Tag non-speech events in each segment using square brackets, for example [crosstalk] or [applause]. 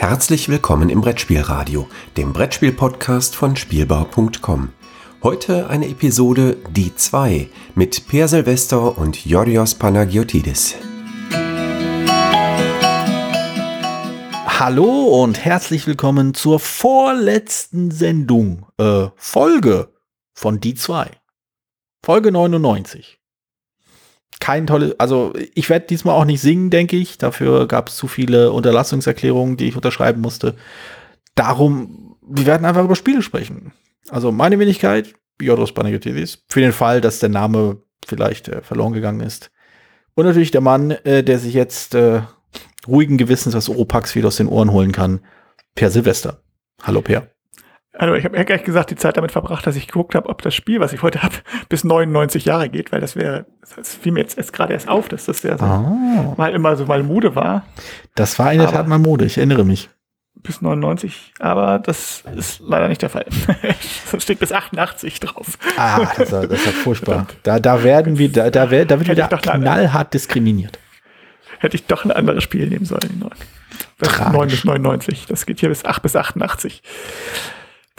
Herzlich willkommen im Brettspielradio, dem Brettspiel-Podcast von Spielbau.com. Heute eine Episode Die 2 mit Per Silvester und Yorios Panagiotidis. Hallo und herzlich willkommen zur vorletzten Sendung, äh, Folge von Die 2. Folge 99 kein tolles, also ich werde diesmal auch nicht singen, denke ich. Dafür gab es zu viele Unterlassungserklärungen, die ich unterschreiben musste. Darum, wir werden einfach über Spiele sprechen. Also meine Wenigkeit, Biodos Panagiotis, für den Fall, dass der Name vielleicht äh, verloren gegangen ist. Und natürlich der Mann, äh, der sich jetzt äh, ruhigen Gewissens das Oropax wieder aus den Ohren holen kann, Per Silvester. Hallo Per. Also ich habe ja gleich gesagt, die Zeit damit verbracht, dass ich geguckt habe, ob das Spiel, was ich heute habe, [laughs] bis 99 Jahre geht, weil das wäre, das fiel mir jetzt, jetzt gerade erst auf, dass das ja so oh. mal immer so mal Mode war. Das war in der Tat mal Mode, ich erinnere mich. Bis 99, aber das ist leider nicht der Fall. [laughs] das steht bis 88 drauf. Ah, das ist, das ist furchtbar. [laughs] Da, da werden wir, da, da, da wird wieder knallhart diskriminiert. Hätte ich doch ein anderes Spiel nehmen sollen. 9 bis 99. Das geht hier bis 8 bis 88.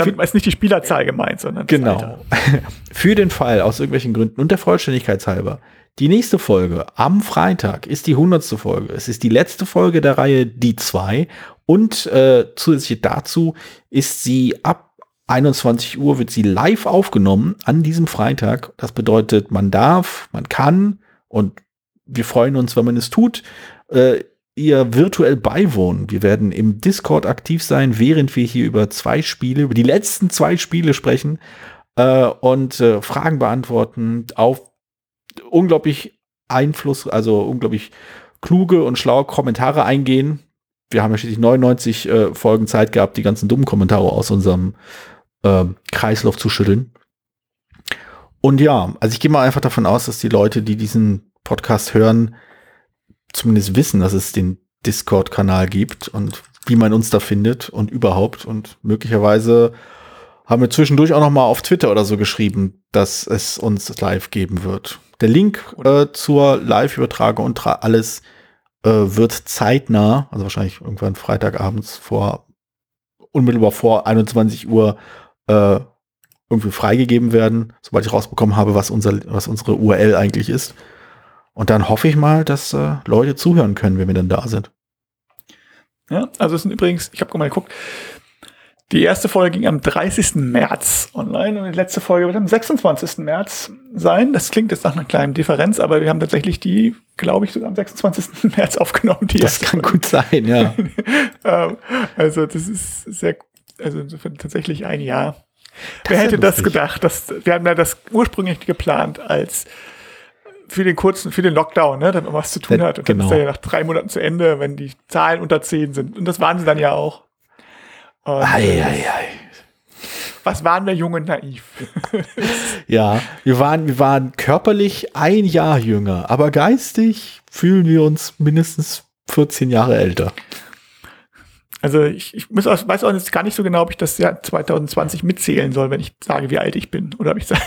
Damit ist nicht die Spielerzahl gemeint, sondern genau. [laughs] Für den Fall, aus irgendwelchen Gründen und der Vollständigkeit halber, die nächste Folge am Freitag ist die hundertste Folge. Es ist die letzte Folge der Reihe Die 2 und äh, zusätzlich dazu ist sie ab 21 Uhr wird sie live aufgenommen an diesem Freitag. Das bedeutet, man darf, man kann und wir freuen uns, wenn man es tut, äh, ihr virtuell beiwohnen. Wir werden im Discord aktiv sein, während wir hier über zwei Spiele, über die letzten zwei Spiele sprechen äh, und äh, Fragen beantworten auf unglaublich Einfluss, also unglaublich kluge und schlaue Kommentare eingehen. Wir haben ja schließlich 99 äh, Folgen Zeit gehabt, die ganzen dummen Kommentare aus unserem äh, Kreislauf zu schütteln. Und ja, also ich gehe mal einfach davon aus, dass die Leute, die diesen Podcast hören, zumindest wissen, dass es den Discord-Kanal gibt und wie man uns da findet und überhaupt. Und möglicherweise haben wir zwischendurch auch noch mal auf Twitter oder so geschrieben, dass es uns live geben wird. Der Link äh, zur Live-Übertragung und alles äh, wird zeitnah, also wahrscheinlich irgendwann Freitagabends vor, unmittelbar vor 21 Uhr äh, irgendwie freigegeben werden, sobald ich rausbekommen habe, was, unser, was unsere URL eigentlich ist. Und dann hoffe ich mal, dass äh, Leute zuhören können, wenn wir dann da sind. Ja, also es sind übrigens, ich habe mal geguckt, die erste Folge ging am 30. März online und die letzte Folge wird am 26. März sein. Das klingt jetzt nach einer kleinen Differenz, aber wir haben tatsächlich die, glaube ich, sogar am 26. [laughs] März aufgenommen. das kann Folge. gut sein, ja. [laughs] Ähm, also das ist sehr, also insofern tatsächlich ein Jahr. Das Wer hätte das gedacht? Dass, wir haben ja das ursprünglich geplant als für den kurzen, für den Lockdown, ne, damit man was zu tun das, hat. Und genau. dann ist er ja nach drei Monaten zu Ende, wenn die Zahlen unter zehn sind. Und das waren sie dann ja auch. Und, ei, ei, ei. Was waren wir jung und naiv? [laughs] ja, wir waren, wir waren körperlich ein Jahr jünger, aber geistig fühlen wir uns mindestens 14 Jahre älter. Also ich, ich muss auch, weiß auch jetzt gar nicht so genau, ob ich das Jahr 2020 mitzählen soll, wenn ich sage, wie alt ich bin. Oder ob ich [laughs] sage,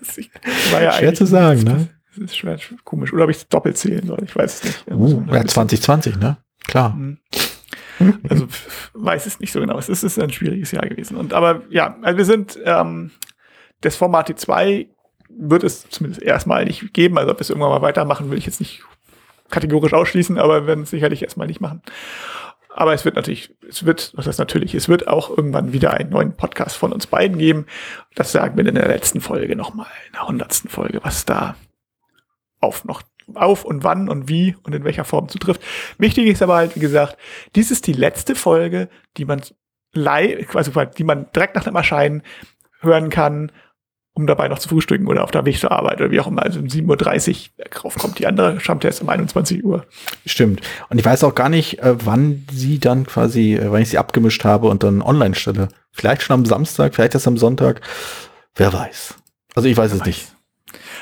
das war ja schwer zu sagen, ne? Das ist schwer, komisch. Oder ob ich es doppelt zählen soll, ich weiß es nicht. Uh, ja, 2020, ne? Klar. Mhm. Also weiß es nicht so genau. Es ist, ein schwieriges Jahr gewesen. Und aber ja, also wir sind ähm, das Format T2 wird es zumindest erstmal nicht geben. Also ob wir es irgendwann mal weitermachen, will ich jetzt nicht kategorisch ausschließen, aber werden es sicherlich erstmal nicht machen. Aber es wird natürlich, es wird, was heißt natürlich, es wird auch irgendwann wieder einen neuen Podcast von uns beiden geben. Das sagen wir in der letzten Folge nochmal, in der hundertsten Folge, was da auf noch auf und wann und wie und in welcher Form zutrifft. Wichtig ist aber halt, wie gesagt, dies ist die letzte Folge, die man live, also die man direkt nach dem Erscheinen hören kann um dabei noch zu frühstücken oder auf der Weg zur Arbeit oder wie auch immer. Also um 7.30 Uhr drauf kommt die andere stammt erst um 21 Uhr. Stimmt. Und ich weiß auch gar nicht, äh, wann sie dann quasi, äh, wann ich sie abgemischt habe und dann online stelle. Vielleicht schon am Samstag, vielleicht erst am Sonntag. Wer weiß. Also ich weiß Wer es weiß. nicht.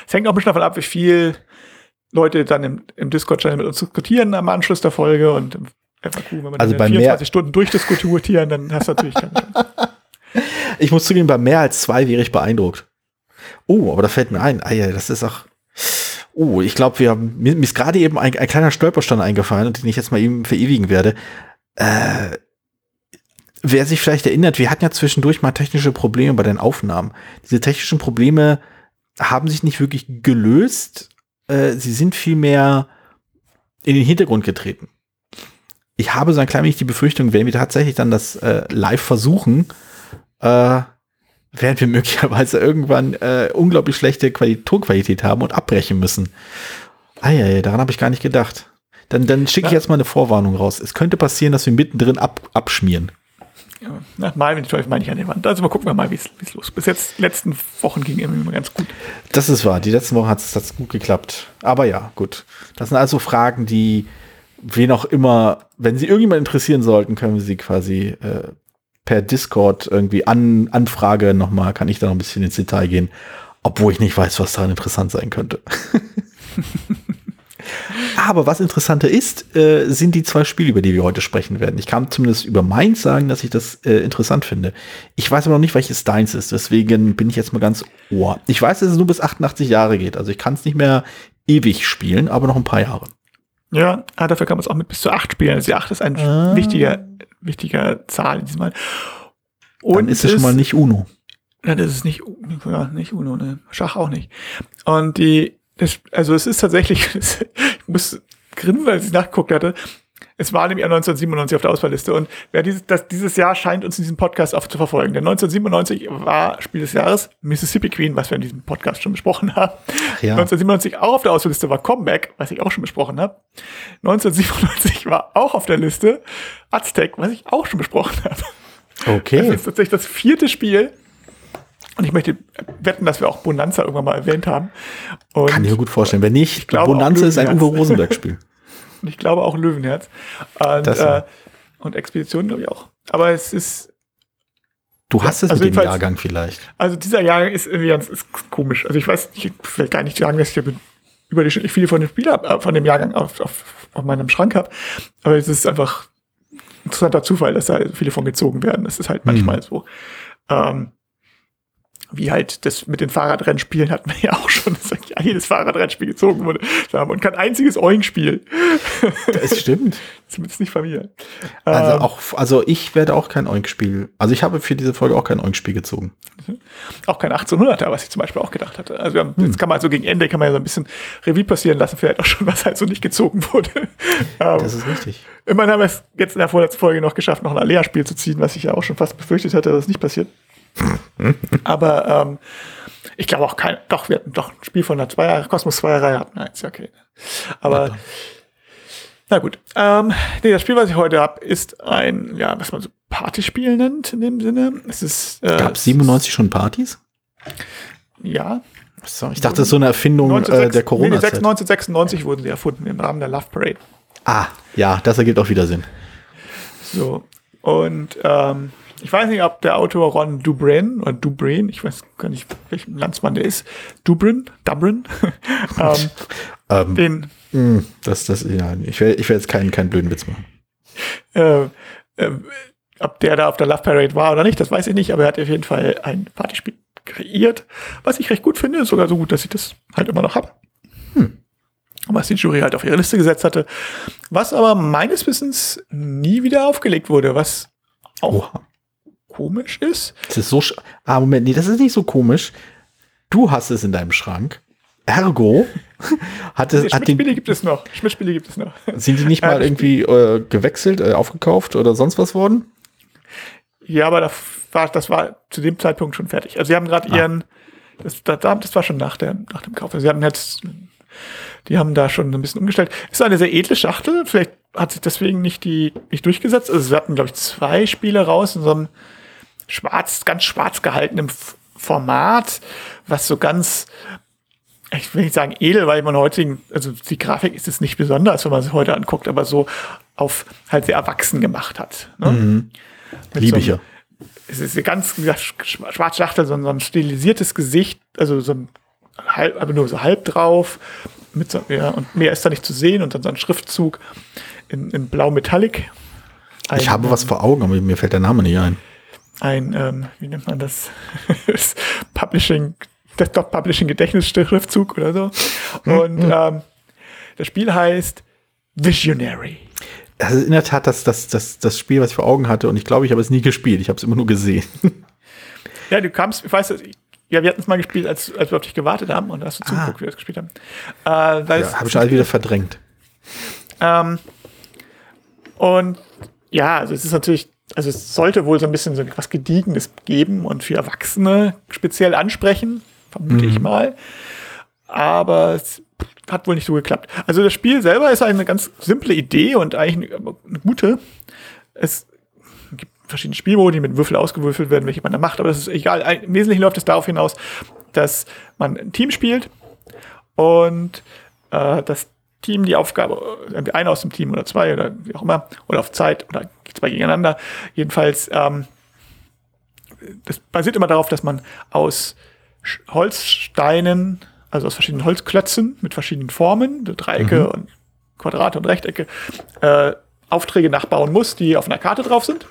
Es hängt auch ein bisschen davon ab, wie viel Leute dann im, im Discord-Channel mit uns diskutieren am Anschluss der Folge und FAQ, wenn man also bei 24 Stunden durchdiskutieren, dann hast du natürlich keine [laughs] Chance. Ich muss zugeben, bei mehr als zwei wäre ich beeindruckt. Oh, aber da fällt mir ein, ah ja, das ist auch. Oh, ich glaube, wir haben, mir, mir ist gerade eben ein, ein kleiner Stolperstein eingefallen den ich jetzt mal eben verewigen werde. Äh, wer sich vielleicht erinnert, wir hatten ja zwischendurch mal technische Probleme bei den Aufnahmen. Diese technischen Probleme haben sich nicht wirklich gelöst. Äh, sie sind vielmehr in den Hintergrund getreten. Ich habe so ein klein wenig die Befürchtung, wenn wir tatsächlich dann das äh, live versuchen, äh, werden wir [laughs] möglicherweise irgendwann äh, unglaublich schlechte Quali Tonqualität haben und abbrechen müssen. Ah ja, daran habe ich gar nicht gedacht. Dann, dann schicke ich jetzt mal eine Vorwarnung raus. Es könnte passieren, dass wir mittendrin ab, abschmieren. Ja, na, mal mit Teufel meine ich an der Wand. Also mal gucken wir mal, wie es los. Bis jetzt, letzten Wochen ging immer ganz gut. Das ist wahr. Die letzten Wochen hat es gut geklappt. Aber ja, gut. Das sind also Fragen, die wen auch immer, wenn sie irgendjemand interessieren sollten, können wir sie quasi äh, per Discord irgendwie an, Anfrage nochmal, kann ich da noch ein bisschen ins Detail gehen, obwohl ich nicht weiß, was daran interessant sein könnte. [laughs] Aber was interessanter ist, äh, sind die zwei Spiele, über die wir heute sprechen werden. Ich kann zumindest über meins sagen, dass ich das äh, interessant finde. Ich weiß aber noch nicht, welches deins ist, deswegen bin ich jetzt mal ganz ohr. Ich weiß, dass es nur bis 88 Jahre geht, also ich kann es nicht mehr ewig spielen, aber noch ein paar Jahre. Ja, ah, dafür kann man es auch mit bis zu acht spielen. Also die acht ist ein ah. wichtiger, wichtiger Zahl in diesem Mal. Und Dann ist es schon mal nicht Uno. Ja, das ist nicht, ja, nicht Uno, ne? Schach auch nicht. Und die, das, also es ist tatsächlich, [laughs] ich muss grinsen, weil ich nachgeguckt hatte. Es war nämlich 1997 auf der Auswahlliste und wer dieses, das, dieses Jahr scheint uns in diesem Podcast auch zu verfolgen. Denn 1997 war Spiel des Jahres Mississippi Queen, was wir in diesem Podcast schon besprochen haben. Ja. 1997 auch auf der Auswahlliste war Comeback, was ich auch schon besprochen habe. 1997 war auch auf der Liste Aztec, was ich auch schon besprochen habe. Okay. Das ist tatsächlich das vierte Spiel, und ich möchte wetten, dass wir auch Bonanza irgendwann mal erwähnt haben. Und Kann ich mir gut vorstellen. Wenn nicht, Bonanza ist ein Uwe Rosenberg-Spiel. [laughs] und ich glaube auch Löwenherz. Und, äh, und Expedition, glaube ich auch. Aber es ist. Du hast es also mit dem Jahrgang vielleicht. Also dieser Jahrgang ist irgendwie ganz ist komisch. Also ich weiß, ich will gar nicht sagen, dass ich überdurchschnittlich viele von den Spielern äh, von dem Jahrgang auf, auf, auf meinem Schrank habe. Aber es ist einfach ein interessanter Zufall, dass da viele von gezogen werden. Das ist halt manchmal mhm. so. Ähm, wie halt das mit den Fahrradrennspielen hatten wir ja auch schon, dass ja jedes Fahrradrennspiel gezogen wurde. Und kein einziges Oing-Spiel. Das stimmt. Zumindest nicht von mir. Also ähm, auch, also ich werde auch kein Oink-Spiel. Also ich habe für diese Folge auch kein Oink-Spiel gezogen. Auch kein 1800er, was ich zum Beispiel auch gedacht hatte. Also haben, hm. jetzt kann man so gegen Ende kann man ja so ein bisschen Revue passieren lassen, vielleicht auch schon, was halt so nicht gezogen wurde. Ähm, das ist richtig. Immerhin haben wir es jetzt in der vorletzten Folge noch geschafft, noch ein Alea-Spiel zu ziehen, was ich ja auch schon fast befürchtet hatte, dass es nicht passiert. Aber ähm, ich glaube auch kein, doch, wir hatten doch ein Spiel von der Zweier, Kosmos 2 Reihe hatten. Ja okay. Aber ja, na gut. Ähm, nee, das Spiel, was ich heute habe, ist ein, ja, was man so Partyspiel nennt in dem Sinne. Es ist. Äh, Gab 97 schon Partys? Ja. So, ich dachte, das ist so eine Erfindung 19, äh, der corona nee, 1996 wurden sie erfunden im Rahmen der Love Parade. Ah, ja, das ergibt auch wieder Sinn. So. Und ähm, ich weiß nicht, ob der Autor Ron Dubrin oder Dubrin, ich weiß gar nicht, welchen Landsmann der ist, Dubrin, Dubrin, [laughs] ähm, ähm, den. Hm, das, das, ja, ich werde ich werd jetzt keinen, keinen blöden Witz machen. Äh, äh, ob der da auf der Love Parade war oder nicht, das weiß ich nicht, aber er hat auf jeden Fall ein Partyspiel kreiert, was ich recht gut finde, sogar so gut, dass ich das halt immer noch habe. Hm. Was die Jury halt auf ihre Liste gesetzt hatte, was aber meines Wissens nie wieder aufgelegt wurde, was auch Oha komisch ist. Das ist so. Ah, Moment, nee, das ist nicht so komisch. Du hast es in deinem Schrank. Ergo [laughs] hat es. Schmidt-Spiele gibt es noch. Schmidt-Spiele gibt es noch. Sind die nicht mal irgendwie äh, gewechselt, äh, aufgekauft oder sonst was worden? Ja, aber das war, das war zu dem Zeitpunkt schon fertig. Also sie haben gerade ah. ihren. Das, das, das, war schon nach, der, nach dem Kauf. Also sie haben jetzt. Die haben da schon ein bisschen umgestellt. Ist eine sehr edle Schachtel. Vielleicht hat sich deswegen nicht die nicht durchgesetzt. Also sie hatten, glaube ich, zwei Spiele raus in so einem schwarz, ganz schwarz gehaltenem Format, was so ganz, ich will nicht sagen edel, weil man heutigen, also die Grafik ist es nicht besonders, wenn man sie heute anguckt, aber so auf halt sehr erwachsen gemacht hat. Ne? Mhm. Liebe ich ja. Es ist ganz schwarz Schachtel, so ein stilisiertes Gesicht, also so ein halb, aber nur so halb drauf, mit so, ja, und mehr ist da nicht zu sehen und dann so ein Schriftzug in, in blau Metallic. ich habe was vor Augen, aber mir fällt der Name nicht ein ein, ähm, wie nennt man [laughs] das? Publishing Desktop Publishing Gedächtnisschriftzug oder so. Und ähm, das Spiel heißt Visionary. Das ist in der Tat das, das, das, das Spiel, was ich vor Augen hatte. Und ich glaube, ich habe es nie gespielt. Ich habe es immer nur gesehen. [laughs] Ja, du kamst, ich weiß, ja, wir hatten es mal gespielt, als, als wir auf dich gewartet haben und hast du zugeguckt, wie wir das gespielt haben. Äh, es- Ja, habe ich alles wieder verdrängt. Ähm, und ja, also es ist natürlich, also es sollte wohl so ein bisschen so was Gediegenes geben und für Erwachsene speziell ansprechen, vermute ich mal. Aber es hat wohl nicht so geklappt. Also das Spiel selber ist eine ganz simple Idee und eigentlich eine, eine gute. Es gibt verschiedene Spielmodi, die mit Würfel ausgewürfelt werden, welche man da macht, aber das ist egal. Im Wesentlichen läuft es darauf hinaus, dass man ein Team spielt und äh, das Team die Aufgabe, äh, einer aus dem Team oder zwei oder wie auch immer, oder auf Zeit oder zwei gegeneinander. Jedenfalls, ähm, das basiert immer darauf, dass man aus Holzsteinen, also aus verschiedenen Holzklötzen mit verschiedenen Formen, Dreiecke und Quadrate und Rechtecke, äh, Aufträge nachbauen muss, die auf einer Karte drauf sind.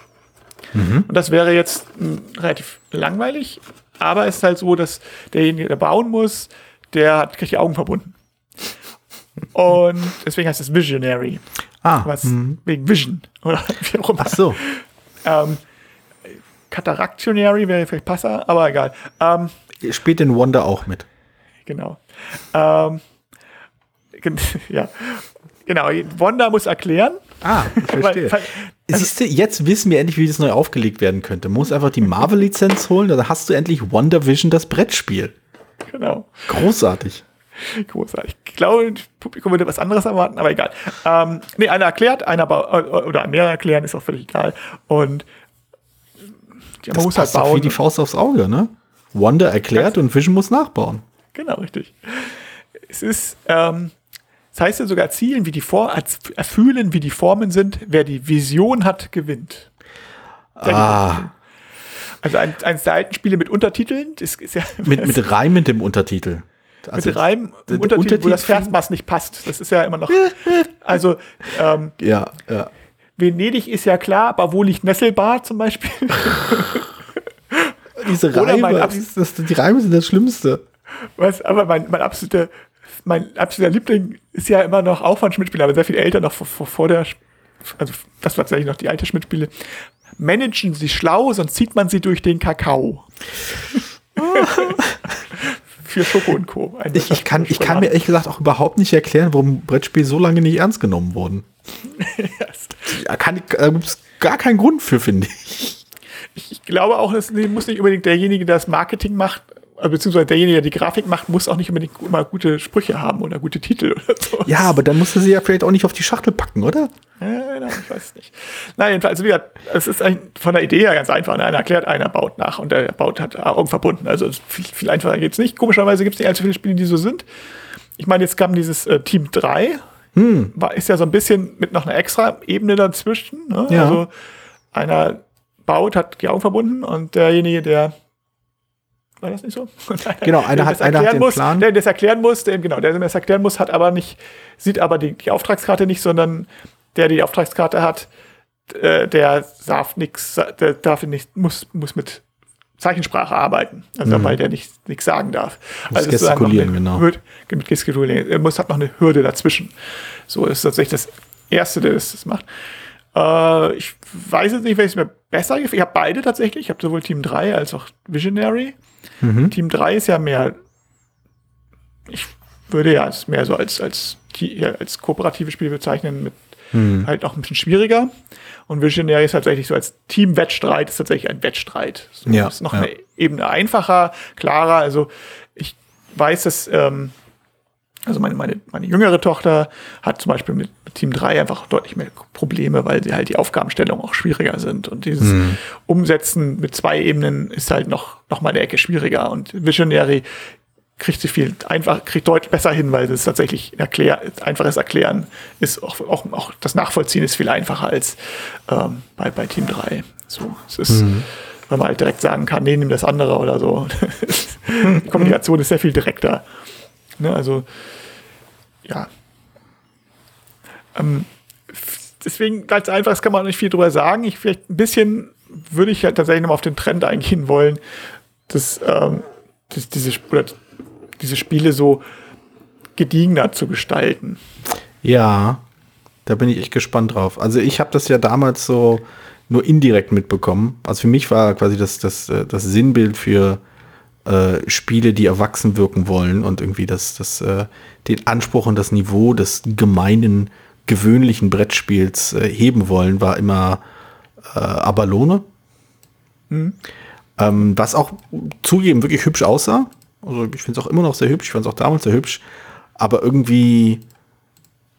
Und das wäre jetzt mh, relativ langweilig, aber es ist halt so, dass derjenige, der bauen muss, der hat, kriegt die Augen verbunden. [laughs] Und deswegen heißt es Visionary. Ah, Was wegen Vision oder wie auch immer. ach so. Ähm, Cataractionary wäre vielleicht Passer, aber egal. Ähm, Spielt den Wonder auch mit. genau. Ähm, [laughs] ja. Genau, Wanda muss erklären. Ah, ich verstehe. Weil- weil- Siehst du, jetzt wissen wir endlich, wie das neu aufgelegt werden könnte. Muss einfach die Marvel-Lizenz holen, dann hast du endlich Wonder Vision, das Brettspiel. Genau. Großartig. Großartig. Ich glaube, das Publikum würde was anderes erwarten, aber egal. Ähm, nee, einer erklärt, einer ba- oder mehrere erklären, ist auch völlig egal. Und ja, Das passt doch wie die Faust aufs Auge, ne? Wonder erklärt und Vision muss nachbauen. Genau, richtig. Es ist, ähm, das heißt ja sogar Zielen, wie die For als erfühlen, wie die Formen sind. Wer die Vision hat, gewinnt. Ah. Also ein, eines der alten Spiele mit Untertiteln, das ist ja mit, mit [laughs] reimendem Untertitel. Also, mit Reim im Untertitel, wo das Untertitel- Versmaß nicht passt. Das ist ja immer noch. [laughs] Also ähm, Ja, ja. Venedig ist ja klar, aber wo liegt Nesselbad zum Beispiel? [laughs] Diese Reime, das, die Reime sind das Schlimmste. Was, aber mein, mein absoluter, mein absoluter Liebling ist ja immer noch auch von Schmidt-Spiele, aber sehr viel älter noch vor, vor, vor der, also das war tatsächlich noch die alte Schmidt-Spiele. Managen Sie schlau, sonst zieht man sie durch den Kakao. [laughs] Für Schoko und Co. Ich, ich, kann, ich kann mir ehrlich gesagt auch überhaupt nicht erklären, warum Brettspiele so lange nicht ernst genommen wurden. [laughs] Da kann, da gibt es gar keinen Grund für, finde ich. ich, glaube auch, es muss nicht unbedingt derjenige, der das Marketing macht, beziehungsweise derjenige, der die Grafik macht, muss auch nicht unbedingt immer gute Sprüche haben oder gute Titel oder so. Ja, aber dann musst du sie ja vielleicht auch nicht auf die Schachtel packen, oder? Ja, genau, ich weiß es nicht. Nein, jedenfalls, also wie gesagt, es ist eigentlich von der Idee her ganz einfach. ne? Einer erklärt, einer baut nach und der baut hat Augen verbunden. Also es viel, viel einfacher geht's nicht. Komischerweise gibt es nicht allzu viele Spiele, die so sind. Ich meine, jetzt kam dieses äh, Team 3, war, ist ja so ein bisschen mit noch einer extra Ebene dazwischen. Ne? Ja. Also einer baut, hat die Augen verbunden und derjenige, der war das nicht so? [laughs] Genau, einer der hat- einer hat erklären den muss, Plan. Der das erklären muss, der, genau, der das erklären muss, hat aber nicht, sieht aber die, die Auftragskarte nicht, sondern der die Auftragskarte hat, äh, der darf nichts, der darf nicht, muss, muss mit Zeichensprache arbeiten, also weil der nicht nichts sagen darf. Mhm. Muss es noch gestikulieren, eine genau. Hürde, mit gestikulieren. Er muss hat noch eine Hürde dazwischen. So ist tatsächlich das erste, der das, das macht. Äh, ich weiß jetzt nicht, welches mir besser gefällt. Ich habe beide tatsächlich. Ich habe sowohl Team 3 als auch Visionary. Mhm. Team 3 ist ja mehr, ich würde ja es mehr so als, als, als kooperatives Spiel bezeichnen, mit Mhm. halt auch ein bisschen schwieriger. Und Visionary ist tatsächlich so als Team-Wettstreit, ist tatsächlich ein Wettstreit. So, Ja, ist noch ja. eine Ebene einfacher, klarer. Also ich weiß, dass, ähm, also meine, meine, meine jüngere Tochter hat zum Beispiel mit, Team 3 einfach deutlich mehr Probleme, weil sie halt die Aufgabenstellungen auch schwieriger sind. Und dieses Mhm. Umsetzen mit zwei Ebenen ist halt noch, noch mal eine Ecke schwieriger. Und Visionary kriegt sie viel einfach, kriegt deutlich besser hin, weil es tatsächlich erklär, einfaches Erklären ist, auch, auch, auch das Nachvollziehen ist viel einfacher als ähm, bei, bei Team 3. So, es ist, weil man halt direkt sagen kann, nee, nimm das andere oder so. Die [laughs] Kommunikation ist sehr viel direkter. Ne, also, ja. Ähm, deswegen, ganz einfach, das kann man nicht viel drüber sagen. Ich vielleicht ein bisschen würde ich halt tatsächlich noch mal auf den Trend eingehen wollen, dass ähm, das, diese, oder diese Spiele so gediegener zu gestalten. Ja, da bin ich echt gespannt drauf. Also ich habe das ja damals so nur indirekt mitbekommen. Also für mich war quasi das, das, das Sinnbild für äh, Spiele, die erwachsen wirken wollen und irgendwie das, das, äh, den Anspruch und das Niveau des gemeinen, gewöhnlichen Brettspiels äh, heben wollen, war immer äh, Abalone. Mhm. Ähm, was auch zugeben wirklich hübsch aussah. Also ich finde es auch immer noch sehr hübsch, ich fand es auch damals sehr hübsch. Aber irgendwie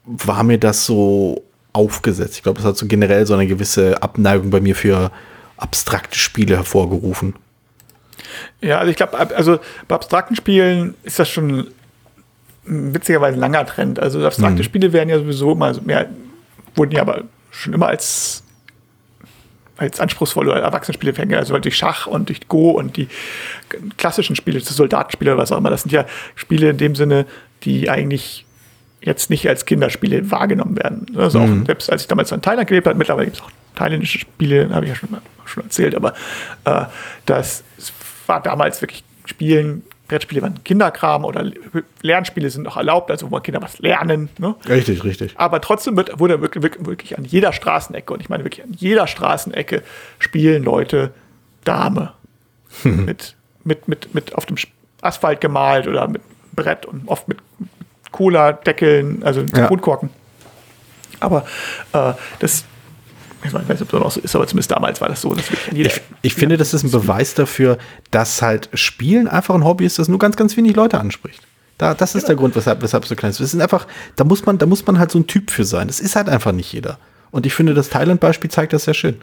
war mir das so aufgesetzt. Ich glaube, es hat so generell so eine gewisse Abneigung bei mir für abstrakte Spiele hervorgerufen. Ja, also ich glaube, also bei abstrakten Spielen ist das schon witzigerweise ein langer Trend. Also abstrakte mhm. Spiele werden ja sowieso mal so mehr, wurden ja aber schon immer als als anspruchsvolle Erwachsenenspiele fänge, also durch Schach und durch Go und die klassischen Spiele, das Soldatenspiele oder was auch immer, das sind ja Spiele in dem Sinne, die eigentlich jetzt nicht als Kinderspiele wahrgenommen werden. Also mhm. auch selbst als ich damals in Thailand gelebt habe, mittlerweile gibt es auch thailändische Spiele, habe ich ja schon, schon erzählt, aber äh, das war damals wirklich Spielen, Brettspiele waren Kinderkram oder Lernspiele sind auch erlaubt, also wo Kinder was lernen. Ne? Richtig, richtig. Aber trotzdem wird, wurde wirklich, wirklich an jeder Straßenecke, und ich meine wirklich an jeder Straßenecke, spielen Leute Dame. mit, mit, mit, mit auf dem Asphalt gemalt oder mit Brett und oft mit Cola-Deckeln, also ja. Kronkorken. Aber äh, das ich weiß nicht, ob das noch so ist, aber zumindest damals war das so. ich, ich finde, das ist ein Beweis dafür, dass halt Spielen einfach ein Hobby ist, das nur ganz, ganz wenig Leute anspricht. Da, das ist genau. der Grund, weshalb, weshalb es so klein ist. Es ist einfach, da muss man, da muss man halt so ein Typ für sein. Das ist halt einfach nicht jeder. Und ich finde, das Thailand-Beispiel zeigt das sehr schön.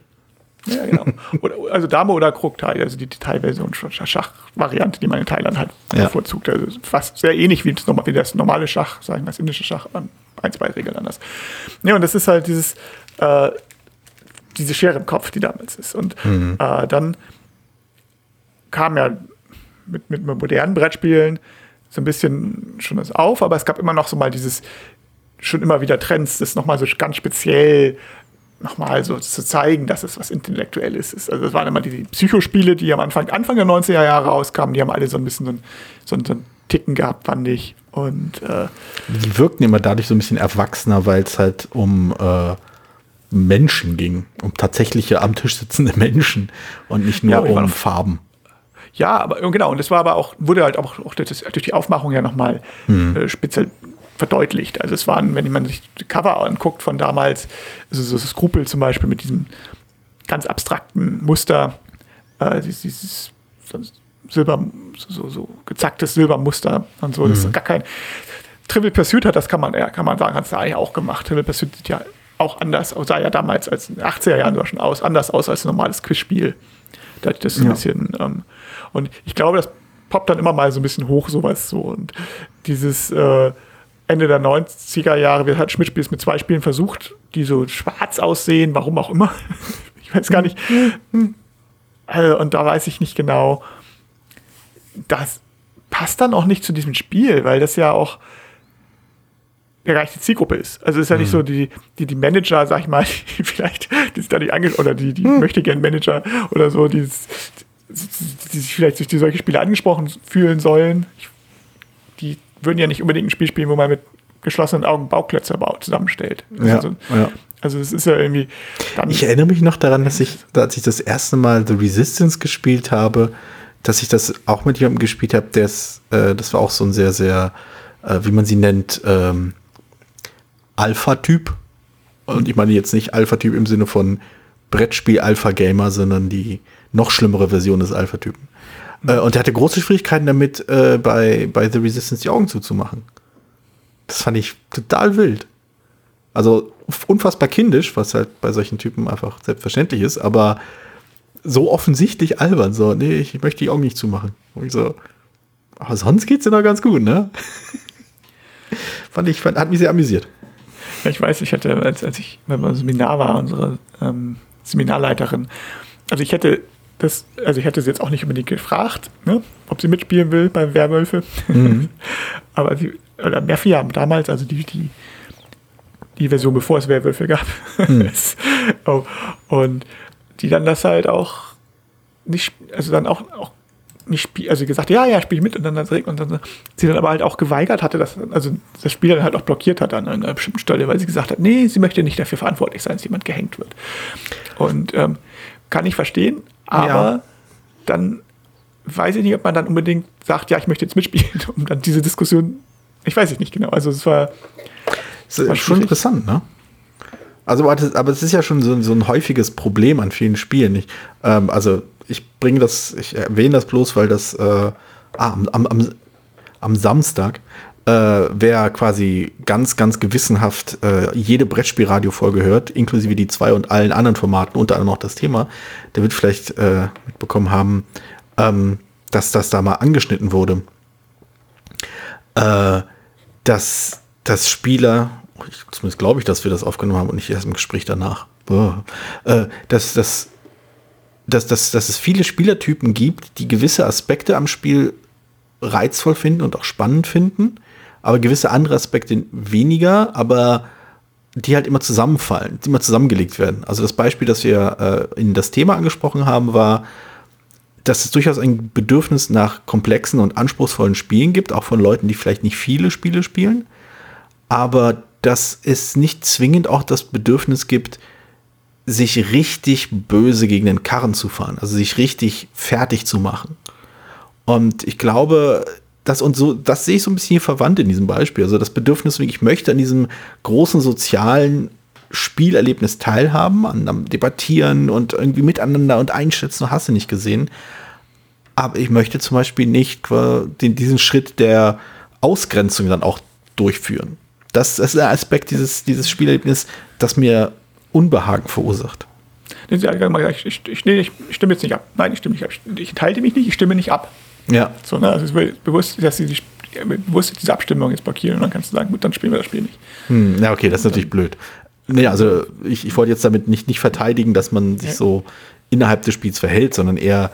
Ja, genau. [laughs] Oder, also Dame oder Krug Thai, also die Thai-Version, Schach-Variante, die man in Thailand halt ja. bevorzugt. Also fast sehr ähnlich wie das, wie das normale Schach, sagen wir das indische Schach, ein, zwei Regeln anders. Ja, und das ist halt dieses, äh, diese Schere im Kopf, die damals ist. Und mhm. äh, dann kam ja mit, mit modernen Brettspielen so ein bisschen schon das auf, aber es gab immer noch so mal dieses, schon immer wieder Trends, das nochmal so ganz speziell nochmal so zu zeigen, dass es was Intellektuelles ist. Also das waren immer die Psychospiele, die am Anfang, Anfang der 90er Jahre rauskamen, die haben alle so ein bisschen so ein, so ein, so ein Ticken gehabt, fand ich. Und äh, die wirkten immer dadurch so ein bisschen erwachsener, weil es halt um äh, Menschen ging, um tatsächliche am Tisch sitzende [laughs] Menschen und nicht nur ja, um Farben. Ja, aber genau, und das war aber auch, wurde halt auch, auch durch, die Aufmachung ja nochmal hm. äh, speziell verdeutlicht. Also es waren, wenn man sich die Cover anguckt von damals, also so Skrupel zum Beispiel mit diesem ganz abstrakten Muster, äh, dieses, Silber, so, so gezacktes Silbermuster und so, das ist mhm. gar kein. Trivial Pursuit hat das, kann man, ja, kann man sagen, hat es eigentlich auch gemacht. Trivial Pursuit sieht ja auch anders, sah ja damals als in den 80er Jahren schon aus, anders aus als ein normales Quizspiel. Da das ja. ein bisschen, ähm, und ich glaube, das poppt dann immer mal so ein bisschen hoch, sowas so. Und dieses äh, Ende der 90er Jahre wird halt Schmidt-Spiels mit zwei Spielen versucht, die so schwarz aussehen, warum auch immer. [laughs] ich weiß gar nicht. Also, und da weiß ich nicht genau. Das passt dann auch nicht zu diesem Spiel, weil das ja auch ja gar nicht die Zielgruppe ist. Also es ist ja mhm. nicht so die, die, die Manager, sag ich mal, [laughs] die vielleicht, die sind da nicht ange oder die, die mhm. möchte gern Manager oder so, die, die sich vielleicht durch die solche Spiele angesprochen fühlen sollen. Die würden ja nicht unbedingt ein Spiel spielen, wo man mit geschlossenen Augen Bauklötze baut, zusammenstellt. Ja, also, ja. also es ist ja irgendwie. ich erinnere mich noch daran, dass ich, als ich das erste Mal The Resistance gespielt habe, dass ich das auch mit jemandem gespielt habe, der ist, äh, das war auch so ein sehr, sehr, äh, wie man sie nennt, ähm, Alpha-Typ. Und ich meine jetzt nicht Alpha-Typ im Sinne von Brettspiel-Alpha-Gamer, sondern die noch schlimmere Version des Alpha-Typen. Äh, und er hatte große Schwierigkeiten damit, äh, bei, bei The Resistance die Augen zuzumachen. Das fand ich total wild. Also unfassbar kindisch, was halt bei solchen Typen einfach selbstverständlich ist, aber so offensichtlich albern. So, nee, ich möchte die Augen nicht zumachen. Und ich so, aber sonst geht's ja noch ganz gut, ne? [laughs] fand ich, fand, hat mich sehr amüsiert. Ich weiß, ich hatte, als, als ich beim Seminar war, unsere ähm, Seminarleiterin, also ich hätte das, also ich hätte sie jetzt auch nicht unbedingt gefragt, ne, ob sie mitspielen will beim Werwölfe. Mhm. [laughs] Aber sie, oder Mafia damals, also die, die, die Version, bevor es Werwölfe gab. Mhm. [laughs] oh, und die dann das halt auch nicht, also dann auch, auch nicht spielen, also gesagt, ja, ja, spiel mit und dann, und dann sie dann aber halt auch geweigert hatte, dass, also das Spiel dann halt auch blockiert hat an einer bestimmten Stelle, weil sie gesagt hat, nee, sie möchte nicht dafür verantwortlich sein, dass jemand gehängt wird. Und ähm, kann ich verstehen, aber ja. dann weiß ich nicht, ob man dann unbedingt sagt, ja, ich möchte jetzt mitspielen, [laughs] um dann diese Diskussion, ich weiß es nicht genau. Also es war, es war schon interessant, ne? Also, aber es ist ja schon so, so ein häufiges Problem an vielen Spielen. Ich, ähm, also, ich bringe das, ich erwähne das bloß, weil das äh, ah, am, am, am Samstag äh, wer quasi ganz, ganz gewissenhaft äh, jede Brettspielradio-Folge hört, inklusive die zwei und allen anderen Formaten, unter anderem auch das Thema, der wird vielleicht äh, mitbekommen haben, ähm, dass das da mal angeschnitten wurde. Äh, dass, dass Spieler, ich, zumindest glaube ich, dass wir das aufgenommen haben und nicht erst im Gespräch danach, äh, dass, dass, dass, dass, dass es viele Spielertypen gibt, die gewisse Aspekte am Spiel reizvoll finden und auch spannend finden, aber gewisse andere Aspekte weniger, aber die halt immer zusammenfallen, die immer zusammengelegt werden. Also das Beispiel, das wir äh, in das Thema angesprochen haben, war, dass es durchaus ein Bedürfnis nach komplexen und anspruchsvollen Spielen gibt, auch von Leuten, die vielleicht nicht viele Spiele spielen, aber dass es nicht zwingend auch das Bedürfnis gibt, sich richtig böse gegen den Karren zu fahren, also sich richtig fertig zu machen. Und ich glaube, das und so, das sehe ich so ein bisschen hier verwandt in diesem Beispiel. Also das Bedürfnis, ich möchte an diesem großen sozialen Spielerlebnis teilhaben, an, am Debattieren und irgendwie miteinander und einschätzen, hast du nicht gesehen. Aber ich möchte zum Beispiel nicht den, diesen Schritt der Ausgrenzung dann auch durchführen. Das, das ist ein Aspekt dieses, dieses Spielerlebnisses, das mir Unbehagen verursacht. Ich, ich, ich, ich, stimme jetzt nicht ab. Nein, ich stimme nicht ab. Ich enthalte mich nicht, ich stimme nicht ab. Ja. So, ne? Also es ist bewusst, dass sie die, bewusst diese Abstimmung jetzt blockieren und dann kannst du sagen, gut, dann spielen wir das Spiel nicht. Hm, ja, okay, das ist natürlich blöd. Nee, also ich, ich wollte jetzt damit nicht, nicht verteidigen, dass man sich ja. so innerhalb des Spiels verhält, sondern eher,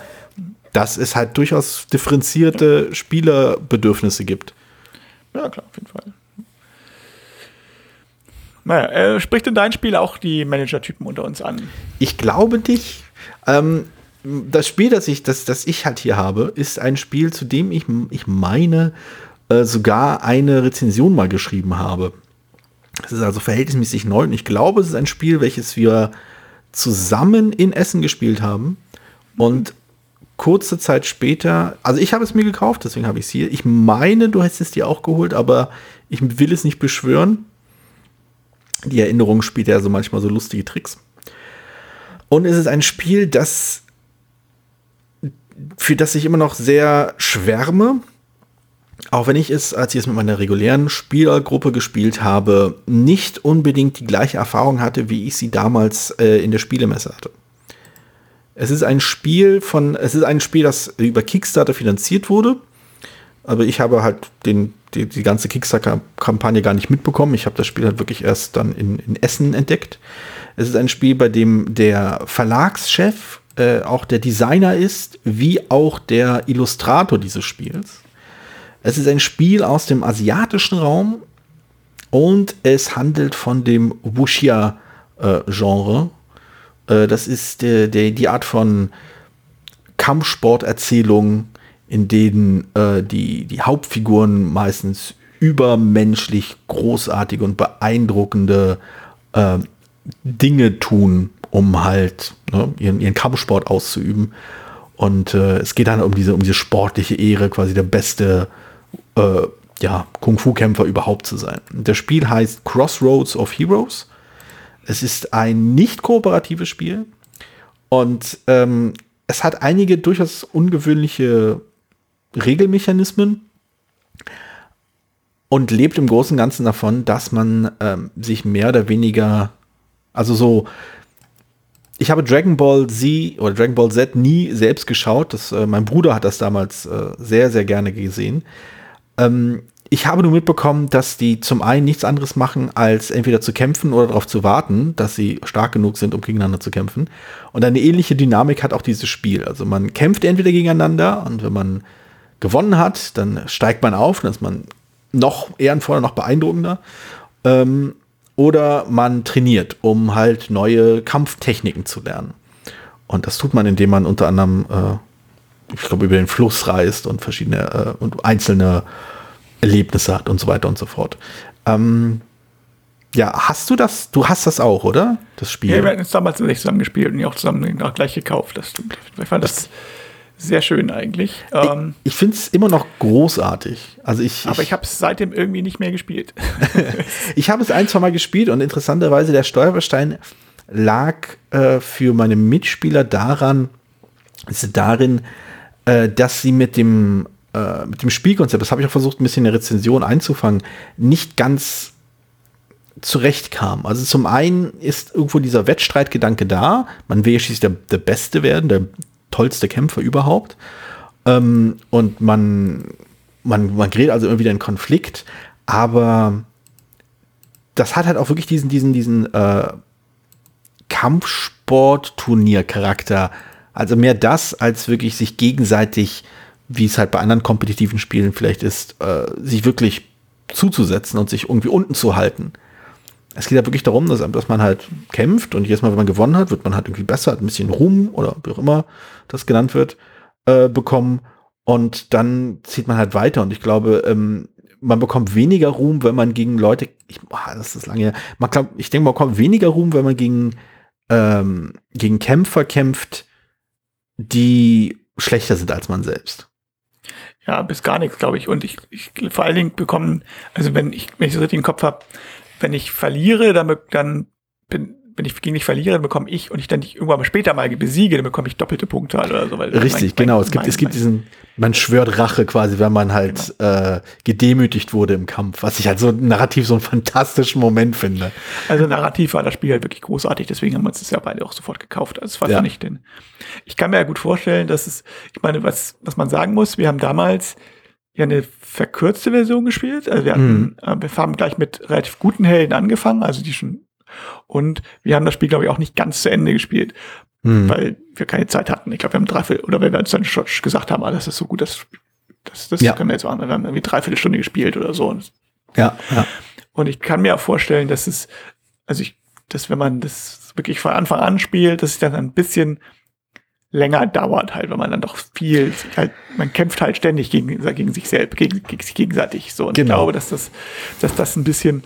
dass es halt durchaus differenzierte ja. Spielerbedürfnisse gibt. Ja, klar, auf jeden Fall. Naja, äh, spricht in dein Spiel auch die Manager-Typen unter uns an? Ich glaube nicht. Ähm, das Spiel, das ich, das, das ich halt hier habe, ist ein Spiel, zu dem ich, ich meine, äh, sogar eine Rezension mal geschrieben habe. Es ist also verhältnismäßig neu und ich glaube, es ist ein Spiel, welches wir zusammen in Essen gespielt haben und kurze Zeit später, also ich habe es mir gekauft, deswegen habe ich es hier. Ich meine, du hättest es dir auch geholt, aber ich will es nicht beschwören. Die Erinnerung spielt ja so manchmal so lustige Tricks. Und es ist ein Spiel, das für das ich immer noch sehr schwärme. Auch wenn ich es, als ich es mit meiner regulären Spielergruppe gespielt habe, nicht unbedingt die gleiche Erfahrung hatte, wie ich sie damals äh, in der Spielemesse hatte. Es ist ein Spiel von, es ist ein Spiel, das über Kickstarter finanziert wurde. Aber ich habe halt den, die, die ganze Kickstarter-Kampagne gar nicht mitbekommen. Ich habe das Spiel halt wirklich erst dann in, in Essen entdeckt. Es ist ein Spiel, bei dem der Verlagschef äh, auch der Designer ist, wie auch der Illustrator dieses Spiels. Es ist ein Spiel aus dem asiatischen Raum und es handelt von dem Wuxia-Genre. Äh, das ist äh, der, die Art von Kampfsporterzählung, in denen äh, die, die Hauptfiguren meistens übermenschlich großartige und beeindruckende äh, Dinge tun um halt ne, ihren, ihren Kampfsport auszuüben. Und äh, es geht dann um diese, um diese sportliche Ehre, quasi der beste äh, ja, Kung-Fu-Kämpfer überhaupt zu sein. Das Spiel heißt Crossroads of Heroes. Es ist ein nicht kooperatives Spiel und ähm, es hat einige durchaus ungewöhnliche Regelmechanismen und lebt im Großen und Ganzen davon, dass man ähm, sich mehr oder weniger, also so ich habe Dragon Ball Z oder Dragon Ball Z nie selbst geschaut. Das, äh, mein Bruder hat das damals äh, sehr, sehr gerne gesehen. Ähm, ich habe nur mitbekommen, dass die zum einen nichts anderes machen, als entweder zu kämpfen oder darauf zu warten, dass sie stark genug sind, um gegeneinander zu kämpfen. Und eine ähnliche Dynamik hat auch dieses Spiel. Also man kämpft entweder gegeneinander und wenn man gewonnen hat, dann steigt man auf, dann ist man noch ehrenvoller, noch beeindruckender. Ähm, oder man trainiert, um halt neue Kampftechniken zu lernen. Und das tut man, indem man unter anderem äh, ich glaube, über den Fluss reist und verschiedene äh, und einzelne Erlebnisse hat und so weiter und so fort. Ähm, ja, hast du das? Du hast das auch, oder? Das Spiel. Ja, wir hatten es damals zusammen gespielt und auch zusammen auch gleich gekauft. Das stimmt. Ich fand das, das sehr schön eigentlich. Ich, ähm, ich finde es immer noch großartig. Also ich, aber ich, ich habe es seitdem irgendwie nicht mehr gespielt. [laughs] ich habe es ein, zwei Mal gespielt und interessanterweise der Stolperstein lag äh, für meine Mitspieler daran, ist darin, äh, dass sie mit dem, äh, mit dem Spielkonzept, das habe ich auch versucht, ein bisschen in der Rezension einzufangen, nicht ganz zurechtkam. Also zum einen ist irgendwo dieser Wettstreitgedanke da, man will ja schließlich der, der Beste werden, der tollste Kämpfer überhaupt. Ähm, und man, man, man gerät also irgendwie in einen Konflikt, aber das hat halt auch wirklich diesen, diesen, diesen äh, Kampfsport-Turnier-Charakter. Also mehr das, als wirklich sich gegenseitig, wie es halt bei anderen kompetitiven Spielen vielleicht ist, äh, sich wirklich zuzusetzen und sich irgendwie unten zu halten. Es geht ja wirklich darum, dass, dass man halt kämpft und jedes Mal, wenn man gewonnen hat, wird man halt irgendwie besser, hat ein bisschen Ruhm oder wie auch immer das genannt wird, äh, bekommen. Und dann zieht man halt weiter. Und ich glaube, ähm, man bekommt weniger Ruhm, wenn man gegen Leute, ich, oh, das ist lange her, man glaub, ich denke, man bekommt weniger Ruhm, wenn man gegen ähm, gegen Kämpfer kämpft, die schlechter sind als man selbst. Ja, bis gar nichts, glaube ich. Und ich, ich vor allen Dingen bekommen, also wenn ich, wenn ich das richtig im Kopf habe, wenn ich verliere, dann, dann bin, wenn ich gegen dich verliere, dann bekomme ich und ich dann dich irgendwann später mal besiege, dann bekomme ich doppelte Punkte oder so. Richtig, mein, genau. Mein, es gibt, mein, es gibt diesen, man schwört Rache quasi, wenn man halt genau. äh, gedemütigt wurde im Kampf, was ich halt so narrativ so einen fantastischen Moment finde. Also narrativ war das Spiel halt wirklich großartig, deswegen haben wir uns das ja beide auch sofort gekauft. Also es war ja. nicht denn. Ich kann mir ja gut vorstellen, dass es, ich meine, was, was man sagen muss, wir haben damals ja eine verkürzte Version gespielt. Also wir hatten, mhm. äh, wir haben gleich mit relativ guten Helden angefangen, also die schon und wir haben das Spiel, glaube ich, auch nicht ganz zu Ende gespielt, mhm. weil wir keine Zeit hatten. Ich glaube, wir haben dreiviertel, oder wenn wir uns dann schon gesagt haben, ah, das ist so gut, das, das, das ja. können wir jetzt machen. Wir haben irgendwie dreiviertel Stunde gespielt oder so. Ja, ja. Und ich kann mir auch vorstellen, dass es, also ich, dass wenn man das wirklich von Anfang an spielt, dass es dann ein bisschen länger dauert halt, weil man dann doch viel, halt, man kämpft halt ständig gegen, gegen sich selbst, gegen, gegen sich gegenseitig so. Und genau. ich glaube, dass das, dass das ein bisschen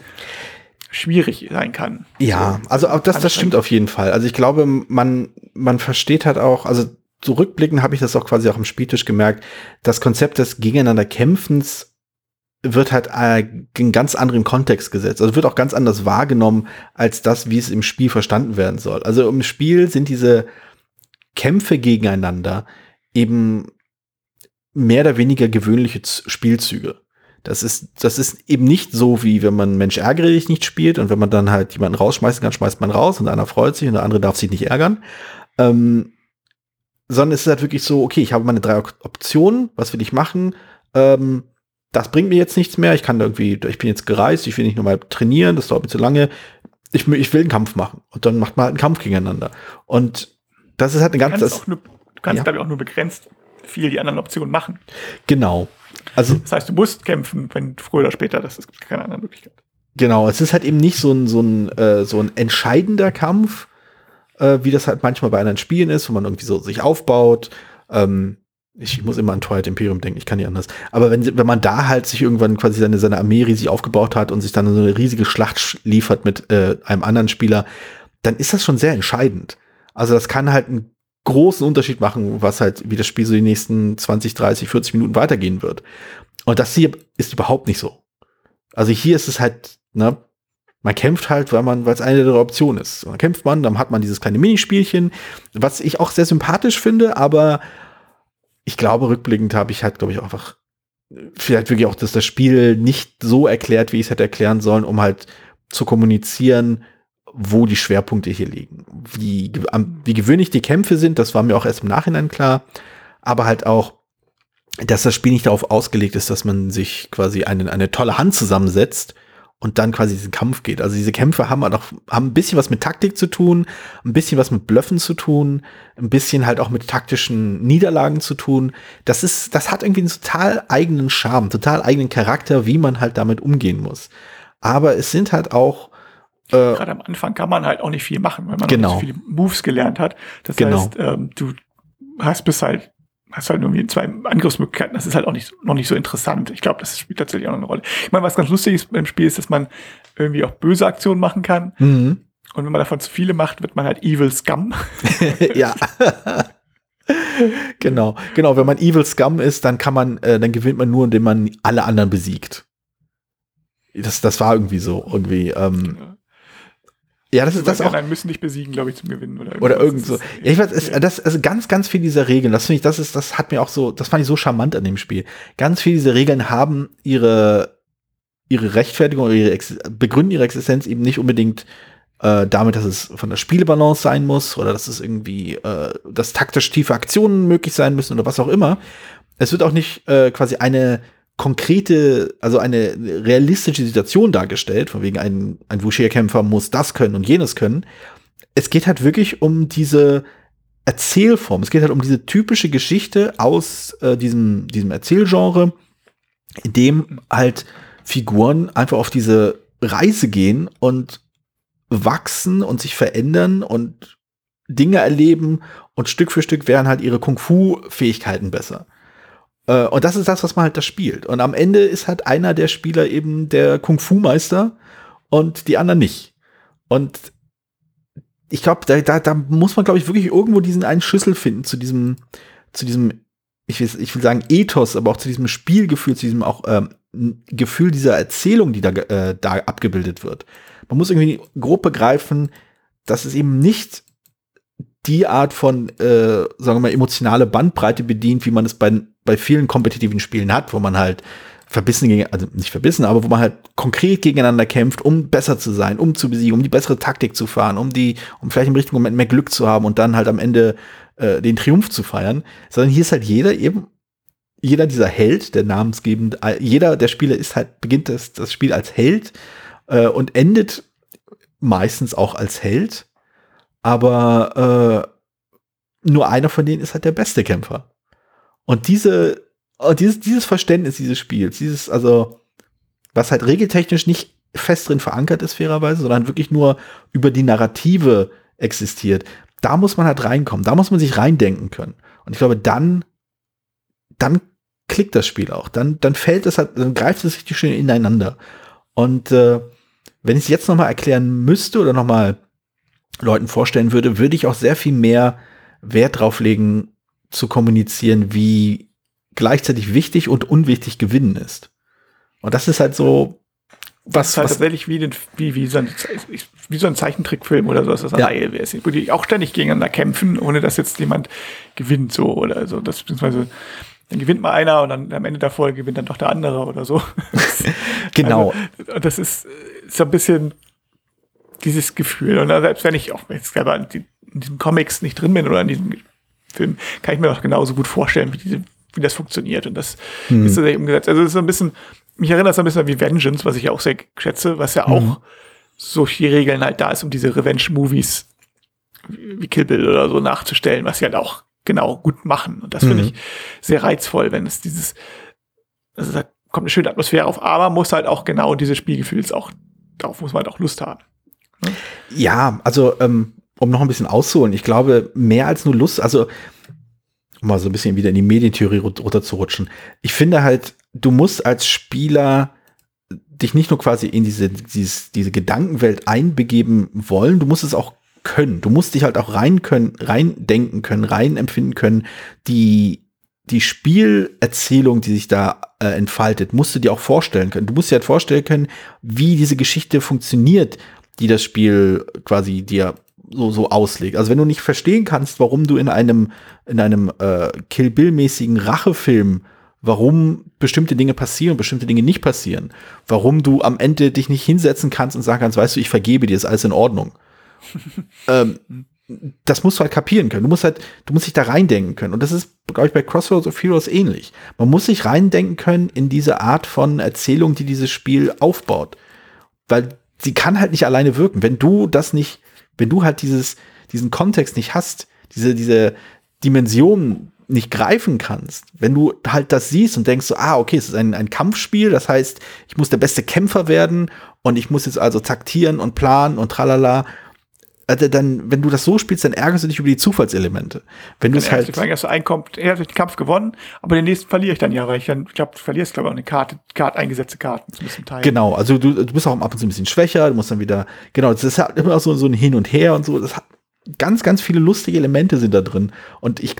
schwierig sein kann. Ja, so, also auch das, das stimmt auf jeden Fall. Also ich glaube, man, man versteht halt auch, also zurückblicken habe ich das auch quasi auch im Spieltisch gemerkt, das Konzept des Gegeneinander Kämpfens wird halt äh, in ganz anderen Kontext gesetzt. Also wird auch ganz anders wahrgenommen als das, wie es im Spiel verstanden werden soll. Also im Spiel sind diese Kämpfe gegeneinander eben mehr oder weniger gewöhnliche Spielzüge. Das ist, das ist eben nicht so, wie wenn man Mensch ärgere dich nicht spielt und wenn man dann halt jemanden rausschmeißen kann, schmeißt man raus und einer freut sich und der andere darf sich nicht ärgern. Ähm, sondern es ist halt wirklich so, okay, ich habe meine drei Optionen, was will ich machen? Ähm, das bringt mir jetzt nichts mehr. Ich kann irgendwie, ich bin jetzt gereist, ich will nicht nur mal trainieren, das dauert mir zu lange. Ich, ich will einen Kampf machen. Und dann macht man halt einen Kampf gegeneinander. Und das ist halt eine ganz. Du kannst, nur, du kannst ja. glaube ich, auch nur begrenzt viel die anderen Optionen machen. Genau. Also, das heißt, du musst kämpfen, wenn früher oder später, das ist keine andere Möglichkeit. Genau, es ist halt eben nicht so ein, so ein, äh, so ein entscheidender Kampf, äh, wie das halt manchmal bei anderen Spielen ist, wo man irgendwie so sich aufbaut. Ähm, ich muss immer an Twilight Imperium denken, ich kann nicht anders. Aber wenn, wenn man da halt sich irgendwann quasi seine, seine Armee riesig aufgebaut hat und sich dann so eine riesige Schlacht liefert mit äh, einem anderen Spieler, dann ist das schon sehr entscheidend. Also das kann halt einen großen Unterschied machen, was halt, wie das Spiel so die nächsten 20, 30, 40 Minuten weitergehen wird. Und das hier ist überhaupt nicht so. Also hier ist es halt, ne, man kämpft halt, weil man, weil es eine der Optionen ist. Dann kämpft man, dann hat man dieses kleine Minispielchen, was ich auch sehr sympathisch finde, aber ich glaube, rückblickend habe ich halt, glaube ich, auch einfach vielleicht wirklich auch, dass das Spiel nicht so erklärt, wie ich es hätte erklären sollen, um halt zu kommunizieren, wo die Schwerpunkte hier liegen. Wie, wie gewöhnlich die Kämpfe sind, das war mir auch erst im Nachhinein klar, aber halt auch, dass das Spiel nicht darauf ausgelegt ist, dass man sich quasi eine, eine tolle Hand zusammensetzt und dann quasi diesen Kampf geht. Also diese Kämpfe haben halt auch, haben ein bisschen was mit Taktik zu tun, ein bisschen was mit Blöffen zu tun, ein bisschen halt auch mit taktischen Niederlagen zu tun. Das ist, das hat irgendwie einen total eigenen Charme, total eigenen Charakter, wie man halt damit umgehen muss. Aber es sind halt auch äh, Gerade am Anfang kann man halt auch nicht viel machen, weil man genau. nicht so viele Moves gelernt hat. Das genau. heißt, ähm, du hast bis halt hast halt irgendwie zwei Angriffsmöglichkeiten. Das ist halt auch nicht, noch nicht so interessant. Ich glaube, das spielt tatsächlich auch noch eine Rolle. Ich meine, was ganz lustig ist beim Spiel ist, dass man irgendwie auch böse Aktionen machen kann. Mhm. Und wenn man davon zu viele macht, wird man halt Evil Scum. [laughs] ja. [laughs] genau, genau. Wenn man Evil Scum ist, dann kann man, äh, dann gewinnt man nur, indem man alle anderen besiegt. Das, das war irgendwie so, irgendwie. Ähm, Ja. Ja, das ist das auch. Dann müssen dich besiegen, glaube ich, zum Gewinnen oder Oder irgend so. Ja, ich weiß, es, das, also ganz, ganz viel dieser Regeln, das finde ich, das ist, das hat mir auch so, das fand ich so charmant an dem Spiel. Ganz viele dieser Regeln haben ihre, ihre Rechtfertigung oder ihre Ex begründen ihre Existenz eben nicht unbedingt äh, damit, dass es von der Spielbalance sein muss oder dass es irgendwie, äh, dass taktisch tiefe Aktionen möglich sein müssen oder was auch immer. Es wird auch nicht äh, quasi eine konkrete, also eine realistische Situation dargestellt, von wegen ein, ein Wuxia-Kämpfer muss das können und jenes können. Es geht halt wirklich um diese Erzählform. Es geht halt um diese typische Geschichte aus äh, diesem, diesem Erzählgenre, in dem halt Figuren einfach auf diese Reise gehen und wachsen und sich verändern und Dinge erleben und Stück für Stück werden halt ihre Kung-Fu-Fähigkeiten besser. Äh, und das ist das, was man halt da spielt. Und am Ende ist halt einer der Spieler eben der Kung-Fu-Meister und die anderen nicht. Und ich glaube, da, da, da muss man, glaube ich, wirklich irgendwo diesen einen Schlüssel finden zu diesem, zu diesem, ich will, ich will sagen Ethos, aber auch zu diesem Spielgefühl, zu diesem auch ähm, Gefühl dieser Erzählung, die da, äh, da abgebildet wird. Man muss irgendwie grob begreifen, dass es eben nicht die Art von, äh, sagen wir mal, emotionale Bandbreite bedient, wie man es bei, bei vielen kompetitiven Spielen hat, wo man halt verbissen gegen, also nicht verbissen, aber wo man halt konkret gegeneinander kämpft, um besser zu sein, um zu besiegen, um die bessere Taktik zu fahren, um die, um vielleicht im richtigen Moment mehr Glück zu haben und dann halt am Ende äh, den Triumph zu feiern. Sondern hier ist halt jeder eben, jeder dieser Held, der namensgebend, jeder der Spieler ist halt, beginnt das, das Spiel als Held äh, und endet meistens auch als Held. Aber äh, nur einer von denen ist halt der beste Kämpfer. Und diese, oh, dieses, dieses Verständnis dieses Spiels, dieses, also, was halt regeltechnisch nicht fest drin verankert ist, fairerweise, sondern wirklich nur über die Narrative existiert, da muss man halt reinkommen, da muss man sich reindenken können. Und ich glaube, dann, dann klickt das Spiel auch. Dann, dann fällt es halt, dann greift es richtig schön ineinander. Und äh, wenn ich es jetzt nochmal erklären müsste oder nochmal Leuten vorstellen würde, würde ich auch sehr viel mehr Wert drauf legen, zu kommunizieren, wie gleichzeitig wichtig und unwichtig Gewinnen ist. Und das ist halt so, was, das ist halt was tatsächlich wie, den, wie, wie, so ein, wie so ein Zeichentrickfilm oder so, dass das eine Ja. Reihe wäre, wo die auch ständig gegeneinander kämpfen, ohne dass jetzt jemand gewinnt so oder so. Das, beziehungsweise dann gewinnt mal einer und dann am Ende der Folge gewinnt dann doch der andere oder so. [laughs] genau. Also, und das ist so ein bisschen dieses Gefühl. Und selbst wenn ich auch jetzt selber in, die, in diesen Comics nicht drin bin oder in diesem Film, kann ich mir auch genauso gut vorstellen, wie, wie das funktioniert. Und das Hm. ist tatsächlich umgesetzt. Also es ist so ein bisschen, mich erinnert es so ein bisschen wie Vengeance, was ich auch sehr schätze, was ja auch Mhm. solche Regeln halt da ist, um diese Revenge-Movies wie Kill Bill oder so nachzustellen, was sie halt auch genau gut machen. Und das finde Mhm. ich sehr reizvoll, wenn es dieses, also da kommt eine schöne Atmosphäre auf, aber muss halt auch genau dieses Spielgefühls auch, darauf muss man halt auch Lust haben. Ja, also ähm, um noch ein bisschen auszuholen, ich glaube, mehr als nur Lust, also um mal so ein bisschen wieder in die Medientheorie rut- runterzurutschen. Ich finde halt, du musst als Spieler dich nicht nur quasi in diese, dieses, diese Gedankenwelt einbegeben wollen, du musst es auch können. Du musst dich halt auch rein können, reindenken können, rein empfinden können. Die, die Spielerzählung, die sich da äh, entfaltet, musst du dir auch vorstellen können. Du musst dir halt vorstellen können, wie diese Geschichte funktioniert, die das Spiel quasi dir so, so auslegt. Also wenn du nicht verstehen kannst, warum du in einem, in einem äh, Kill Bill-mäßigen Rachefilm, warum bestimmte Dinge passieren, bestimmte Dinge nicht passieren, warum du am Ende dich nicht hinsetzen kannst und sagen kannst, weißt du, ich vergebe dir, ist alles in Ordnung. [laughs] ähm, das musst du halt kapieren können. Du musst halt, du musst dich da reindenken können. Und das ist, glaube ich, bei Crossroads of Heroes ähnlich. Man muss sich reindenken können in diese Art von Erzählung, die dieses Spiel aufbaut. Weil sie kann halt nicht alleine wirken. Wenn du das nicht, wenn du halt dieses, diesen Kontext nicht hast, diese, diese Dimension nicht greifen kannst, wenn du halt das siehst und denkst so, ah, okay, es ist ein, ein Kampfspiel, das heißt, ich muss der beste Kämpfer werden und ich muss jetzt also taktieren und planen und tralala, also dann, wenn du das so spielst, dann ärgerst du dich über die Zufallselemente. Wenn du es halt. Dass du einkommt, er hat den Kampf gewonnen, aber den nächsten verliere ich dann ja, weil ich dann, ich glaube, du verlierst, glaube ich, auch eine Karte, Karte, eingesetzte Karten zu diesem Teil. Genau, also du, du bist auch ab und zu ein bisschen schwächer, du musst dann wieder, genau, das ist halt immer so, so ein Hin und Her und so. Das hat ganz, ganz viele lustige Elemente sind da drin. Und ich,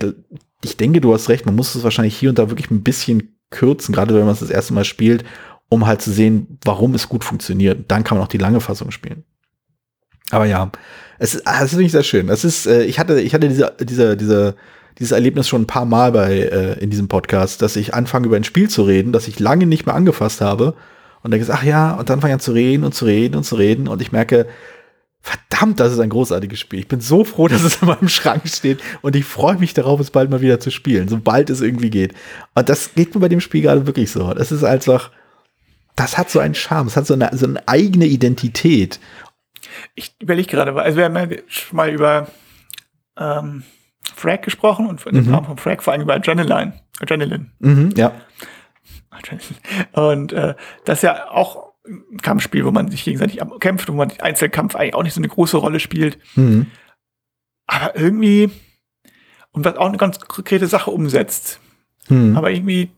ich denke, du hast recht, man muss es wahrscheinlich hier und da wirklich ein bisschen kürzen, gerade wenn man es das erste Mal spielt, um halt zu sehen, warum es gut funktioniert. Dann kann man auch die lange Fassung spielen. Aber ja, es ist, es ist wirklich sehr schön. Es ist, äh, ich hatte, ich hatte diese, diese, diese, dieses Erlebnis schon ein paar Mal bei äh, in diesem Podcast, dass ich anfange über ein Spiel zu reden, das ich lange nicht mehr angefasst habe und denke, ach ja, und dann fange ich an zu reden und zu reden und zu reden und ich merke, verdammt, das ist ein großartiges Spiel. Ich bin so froh, [laughs] dass es in meinem Schrank steht und ich freue mich darauf, es bald mal wieder zu spielen, sobald es irgendwie geht. Und das geht mir bei dem Spiel gerade wirklich so. Das ist einfach, das hat so einen Charme, es hat so eine, so eine eigene Identität ich überlege gerade, also wir haben ja schon mal über ähm, Frag gesprochen und im mhm. Rahmen von Frag vor allem über Adrenaline. Adrenaline. Mhm, ja. Und äh, das ist ja auch ein Kampfspiel, wo man sich gegenseitig kämpft, wo man Einzelkampf eigentlich auch nicht so eine große Rolle spielt. Mhm. Aber irgendwie, und was auch eine ganz konkrete Sache umsetzt. Mhm. Aber irgendwie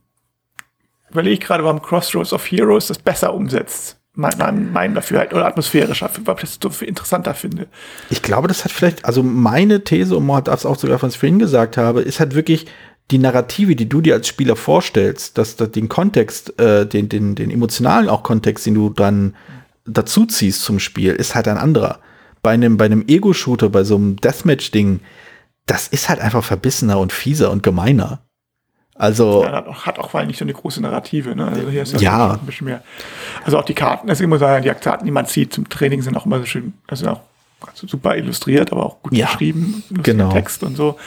überlege ich gerade, warum Crossroads of Heroes das besser umsetzt mein, mein dafür halt, oder atmosphärischer, ich so interessanter finde. Ich glaube, das hat vielleicht, also meine These, und man hat das auch sogar von vorhin gesagt habe, ist halt wirklich die Narrative, die du dir als Spieler vorstellst, dass, dass den Kontext, äh, den, den, den emotionalen auch Kontext, den du dann dazu ziehst zum Spiel, ist halt ein anderer. Bei einem, bei einem Ego-Shooter, bei so einem Deathmatch-Ding, das ist halt einfach verbissener und fieser und gemeiner. Also ja, hat, auch, hat auch vor allem nicht so eine große Narrative. Ne? Also hier ist ja ein bisschen mehr. Also auch die Karten, also ich muss sagen, die Karten, die man sieht zum Training, sind auch immer so schön, also auch super illustriert, aber auch gut ja, geschrieben, genau. Text und so.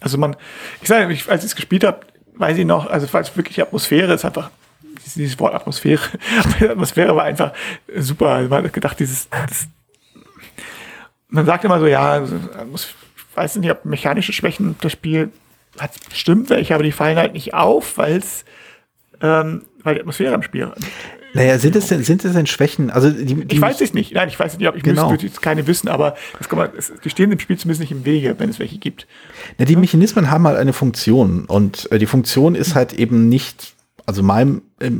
Also man, ich sage, ich, als ich es gespielt habe, weiß ich noch, also falls wirklich Atmosphäre ist einfach dieses Wort Atmosphäre, [laughs] die Atmosphäre war einfach super. Also man hat gedacht, dieses, das, man sagt immer so, ja, also, ich weiß nicht, ob mechanische Schwächen das Spiel hat bestimmt welche, aber die fallen halt nicht auf, weil es ähm, weil die Atmosphäre im Spiel naja, sind es denn, sind es denn Schwächen? Also die, die ich weiß es nicht. Nein, ich weiß es nicht, ob ich genau. müsste jetzt keine wissen, aber das kann man, es, die stehen im Spiel zumindest nicht im Wege, wenn es welche gibt. Na, die Mechanismen haben halt eine Funktion und äh, die Funktion ist halt eben nicht, also meinem, äh,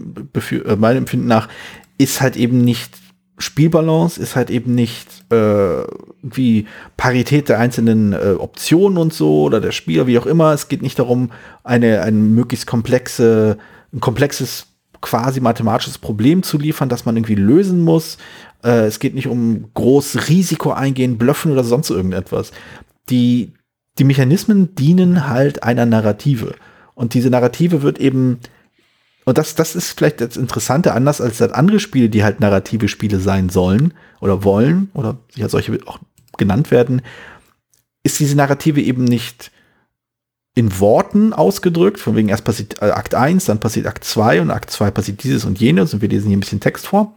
meinem Empfinden nach, ist halt eben nicht Spielbalance ist halt eben nicht äh, wie Parität der einzelnen äh, Optionen und so oder der Spieler, wie auch immer. Es geht nicht darum, eine, ein möglichst komplexe, ein komplexes, quasi mathematisches Problem zu liefern, das man irgendwie lösen muss. Äh, es geht nicht um groß Risiko eingehen, blöffen oder sonst irgendetwas. Die, die Mechanismen dienen halt einer Narrative. Und diese Narrative wird eben und das, das ist vielleicht das Interessante, anders als das andere Spiele, die halt narrative Spiele sein sollen oder wollen oder sich solche auch genannt werden, ist diese Narrative eben nicht in Worten ausgedrückt, von wegen erst passiert äh, Akt 1, dann passiert Akt 2 und Akt 2 passiert dieses und jenes und wir lesen hier ein bisschen Text vor,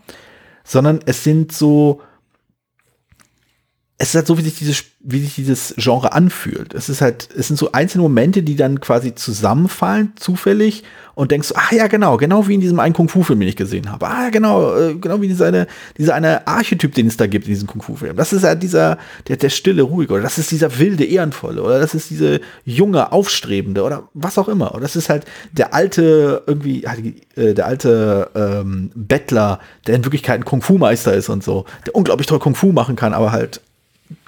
sondern es sind so es ist halt so, wie sich dieses, wie sich dieses Genre anfühlt. Es ist halt, es sind so einzelne Momente, die dann quasi zusammenfallen, zufällig, und denkst so, ah ja, genau, genau wie in diesem einen Kung-Fu-Film, den ich gesehen habe. Ah, genau, äh, genau wie dieser eine, dieser eine Archetyp, den es da gibt in diesem Kung-Fu-Film. Das ist ja dieser, der, der stille, ruhige, oder das ist dieser wilde, ehrenvolle, oder das ist diese junge, aufstrebende, oder was auch immer. Oder das ist halt der alte, irgendwie, äh, der alte ähm, Bettler, der in Wirklichkeit ein Kung-Fu-Meister ist und so, der unglaublich toll Kung-Fu machen kann, aber halt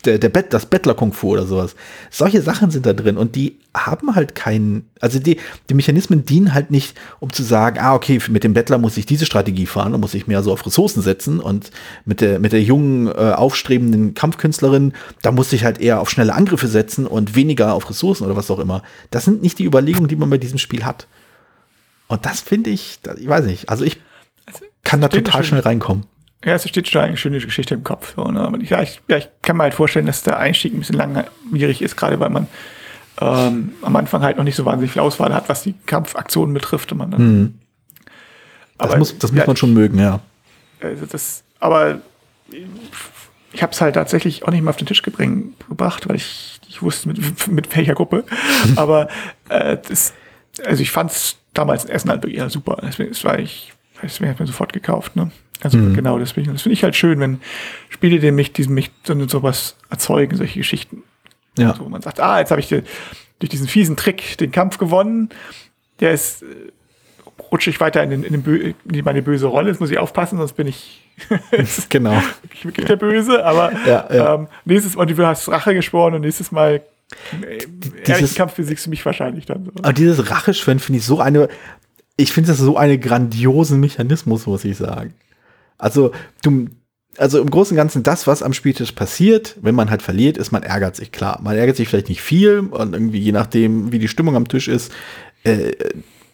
der, der Bett, das Bettler-Kung-Fu oder sowas. Solche Sachen sind da drin und die haben halt keinen, also die, die Mechanismen dienen halt nicht, um zu sagen, ah, okay, mit dem Bettler muss ich diese Strategie fahren, da muss ich mehr so auf Ressourcen setzen und mit der, mit der jungen, äh, aufstrebenden Kampfkünstlerin, da muss ich halt eher auf schnelle Angriffe setzen und weniger auf Ressourcen oder was auch immer. Das sind nicht die Überlegungen, die man bei diesem Spiel hat. Und das finde ich, ich weiß nicht, also ich also, kann da total schnell reinkommen. Ja, es steht schon eine schöne Geschichte im Kopf. So, ne? Aber ich, ja, ich, ja, ich kann mir halt vorstellen, dass der Einstieg ein bisschen langwierig ist, gerade weil man ähm, am Anfang halt noch nicht so wahnsinnig viel Auswahl hat, was die Kampfaktionen betrifft. Und man dann, mhm. Das, aber, muss, das ja, muss man schon mögen, ja. Also das, aber ich habe es halt tatsächlich auch nicht mal auf den Tisch gebring, gebracht, weil ich, ich wusste mit, mit welcher Gruppe. aber äh, das, also ich fand es damals in Essen halt wirklich super. Deswegen das war ich, deswegen ich mir sofort gekauft. Ne? Also mhm. genau deswegen. Das finde ich halt schön, wenn Spiele, die mich, diesen mich so, sowas erzeugen, solche Geschichten. Ja. So, man sagt, ah, jetzt habe ich die, durch diesen fiesen Trick den Kampf gewonnen. Der ist, äh, rutsche ich weiter in, den, in, den in meine böse Rolle. Jetzt muss ich aufpassen, sonst bin ich [laughs] [laughs] genau. [laughs] wirklich, wirklich der Böse. Aber ja, ja. Ähm, nächstes Mal, du hast Rache geschworen und nächstes Mal äh, dieses, Kampf besiegst du mich wahrscheinlich dann. So. Aber dieses Racheschwören finde ich so eine, ich finde das so einen grandiosen Mechanismus, muss ich sagen. Also, du, also im Großen und Ganzen das, was am Spieltisch passiert, wenn man halt verliert, ist, man ärgert sich, klar. Man ärgert sich vielleicht nicht viel und irgendwie je nachdem, wie die Stimmung am Tisch ist, äh,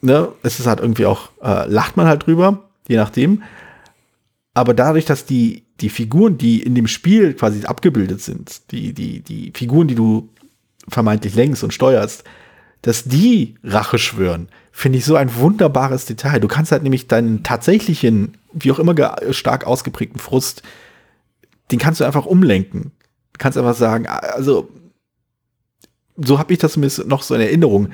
ne, es ist halt irgendwie auch, äh, lacht man halt drüber, je nachdem. Aber dadurch, dass die, die Figuren, die in dem Spiel quasi abgebildet sind, die, die, die Figuren, die du vermeintlich lenkst und steuerst, dass die Rache schwören, finde ich so ein wunderbares Detail. Du kannst halt nämlich deinen tatsächlichen, wie auch immer stark ausgeprägten Frust, den kannst du einfach umlenken. Du kannst einfach sagen, also so habe ich das zumindest noch so in Erinnerung.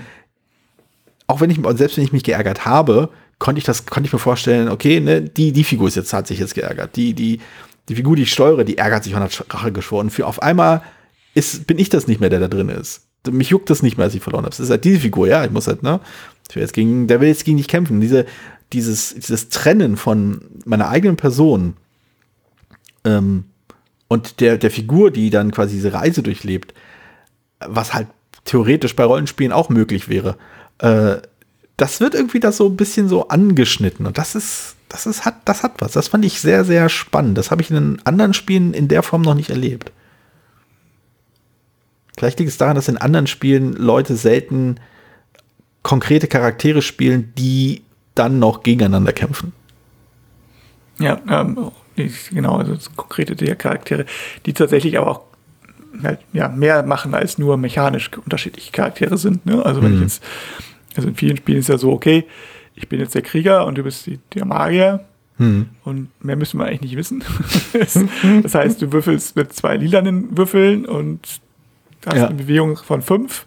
Auch wenn ich, selbst wenn ich mich geärgert habe, konnte ich das, konnte ich mir vorstellen, okay, ne, die, die Figur ist jetzt, hat sich jetzt geärgert. Die, die, die Figur, die ich steuere, die ärgert sich und hat Rache geschworen. Für auf einmal ist, bin ich das nicht mehr, der da drin ist mich juckt das nicht mehr, als ich verloren habe. Es ist halt diese Figur, ja, ich muss halt, ne? Ich will jetzt gegen, der will jetzt gegen dich kämpfen. Diese, dieses, dieses Trennen von meiner eigenen Person ähm, und der, der Figur, die dann quasi diese Reise durchlebt, was halt theoretisch bei Rollenspielen auch möglich wäre, äh, das wird irgendwie das so ein bisschen so angeschnitten. Und das ist, das ist, hat, das hat was. Das fand ich sehr, sehr spannend. Das habe ich in anderen Spielen in der Form noch nicht erlebt. Vielleicht liegt es daran, dass in anderen Spielen Leute selten konkrete Charaktere spielen, die dann noch gegeneinander kämpfen. Ja, ähm, genau, also konkrete Charaktere, die tatsächlich aber auch halt, ja, mehr machen als nur mechanisch unterschiedliche Charaktere sind. Ne? Also wenn mhm. ich jetzt, also in vielen Spielen ist ja so, okay, ich bin jetzt der Krieger und du bist die, der Magier. Mhm. Und mehr müssen wir eigentlich nicht wissen. [laughs] das heißt, du würfelst mit zwei lilanen Würfeln und hast ja. eine Bewegung von fünf.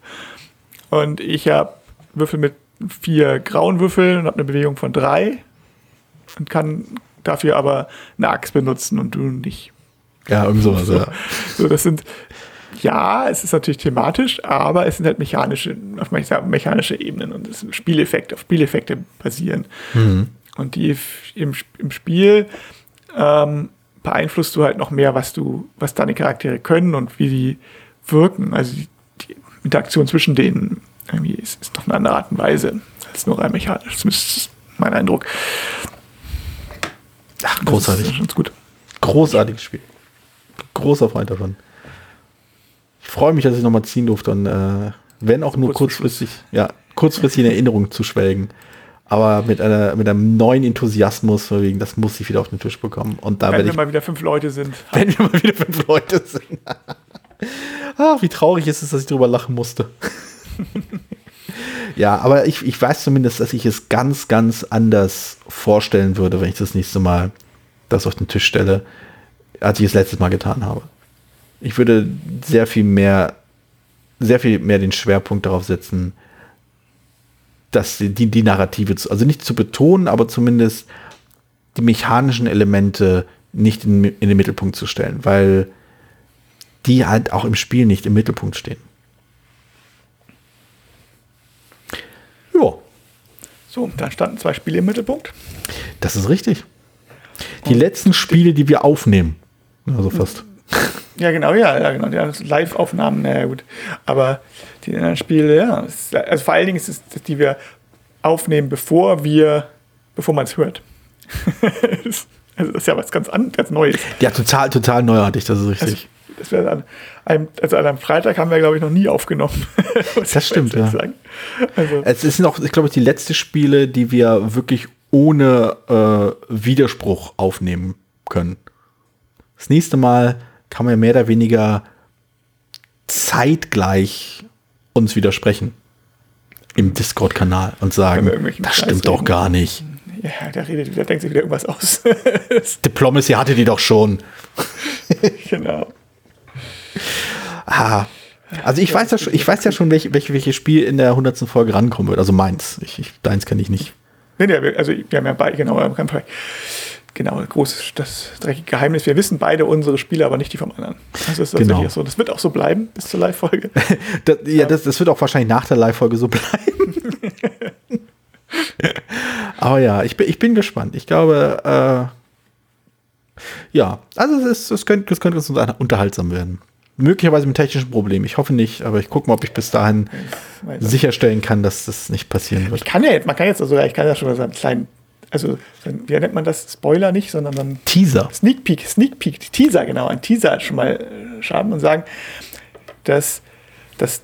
Und ich habe Würfel mit vier grauen Würfeln und habe eine Bewegung von drei. Und kann dafür aber eine Axt benutzen und du nicht. Ja, irgend sowas, so, ja. So, das sind, ja, es ist natürlich thematisch, aber es sind halt mechanische, auf mechanische Ebenen und es sind Spieleffekte, auf Spieleffekte basieren. Mhm. Und die im, im Spiel ähm, beeinflusst du halt noch mehr, was du, was deine Charaktere können und wie die wirken. Also die, die Interaktion zwischen denen irgendwie ist, ist noch eine andere Art und Weise als nur rein mechanisch. Das ist mein Eindruck. Ach, großartig. Das ist gut. Großartiges Spiel. Großer Freund davon. Ich freue mich, dass ich nochmal ziehen durfte und äh, wenn auch nur kurzfristig, ja, kurzfristig in Erinnerung zu schwelgen. Aber mit, einer, mit einem neuen Enthusiasmus, wegen, das muss ich wieder auf den Tisch bekommen. Und da wenn wir ich, mal wieder fünf Leute sind. [laughs] Wenn wir mal wieder fünf Leute sind. [laughs] ah, wie traurig ist es, dass ich drüber lachen musste. [laughs] ja, aber ich, ich weiß zumindest, dass ich es ganz, ganz anders vorstellen würde, wenn ich das nächste Mal das auf den Tisch stelle, als ich es letztes Mal getan habe. Ich würde sehr viel mehr, sehr viel mehr den Schwerpunkt darauf setzen, dass die, die Narrative, also nicht zu betonen, aber zumindest die mechanischen Elemente nicht in, in den Mittelpunkt zu stellen, weil die halt auch im Spiel nicht im Mittelpunkt stehen. Ja. So, da standen zwei Spiele im Mittelpunkt. Das ist richtig. Die Und letzten Spiele, die wir aufnehmen. Also fast. Ja, genau, ja, ja genau. Ja, Live-Aufnahmen, naja, gut. Aber die anderen Spiele, ja. Also vor allen Dingen ist es, die wir aufnehmen, bevor wir, bevor man es hört. also [laughs] das ist ja was ganz, ganz Neues. Ja, total, total neuartig, das ist richtig. Also, das wäre an einem, also an einem Freitag haben wir, glaube ich, noch nie aufgenommen. [laughs] das stimmt, ja. Also. Es sind auch, ich glaube, die letzten Spiele, die wir wirklich ohne äh, Widerspruch aufnehmen können. Das nächste Mal kann man mehr oder weniger zeitgleich uns widersprechen im Discord-Kanal und sagen, das stimmt doch gar nicht. Ja, der redet wieder, denkt sich wieder irgendwas aus. [laughs] Diplomacy hatte die doch schon. genau. Ah. Also ich weiß ja schon, ich weiß ja schon, welche, welche, welches Spiel in der 100. Folge rankommen wird. Also meins. Ich, ich, deins kenne ich nicht. Nee, nee, also wir haben ja beide, genau, genau, groß, das dreckige Geheimnis. Wir wissen beide unsere Spiele, aber nicht die vom anderen. Das ist tatsächlich Genau. so. Das wird auch so bleiben bis zur Live-Folge. [laughs] Das, ja, das, das wird auch wahrscheinlich nach der Live-Folge so bleiben. [laughs] Aber ja, ich bin, ich bin gespannt. Ich glaube, äh, ja, also es, ist, es, könnte, es könnte uns unterhaltsam werden. Möglicherweise mit technischen Problemen. Ich hoffe nicht, aber ich gucke mal, ob ich bis dahin sicherstellen kann, dass das nicht passieren wird. Ich kann ja jetzt, man kann jetzt also, ich kann ja schon so einen kleinen, also, wie nennt man das? Spoiler nicht, sondern dann Teaser. Sneak Peek, Sneak Peek, Teaser, genau, ein Teaser schon mal äh, schaden und sagen, dass, dass,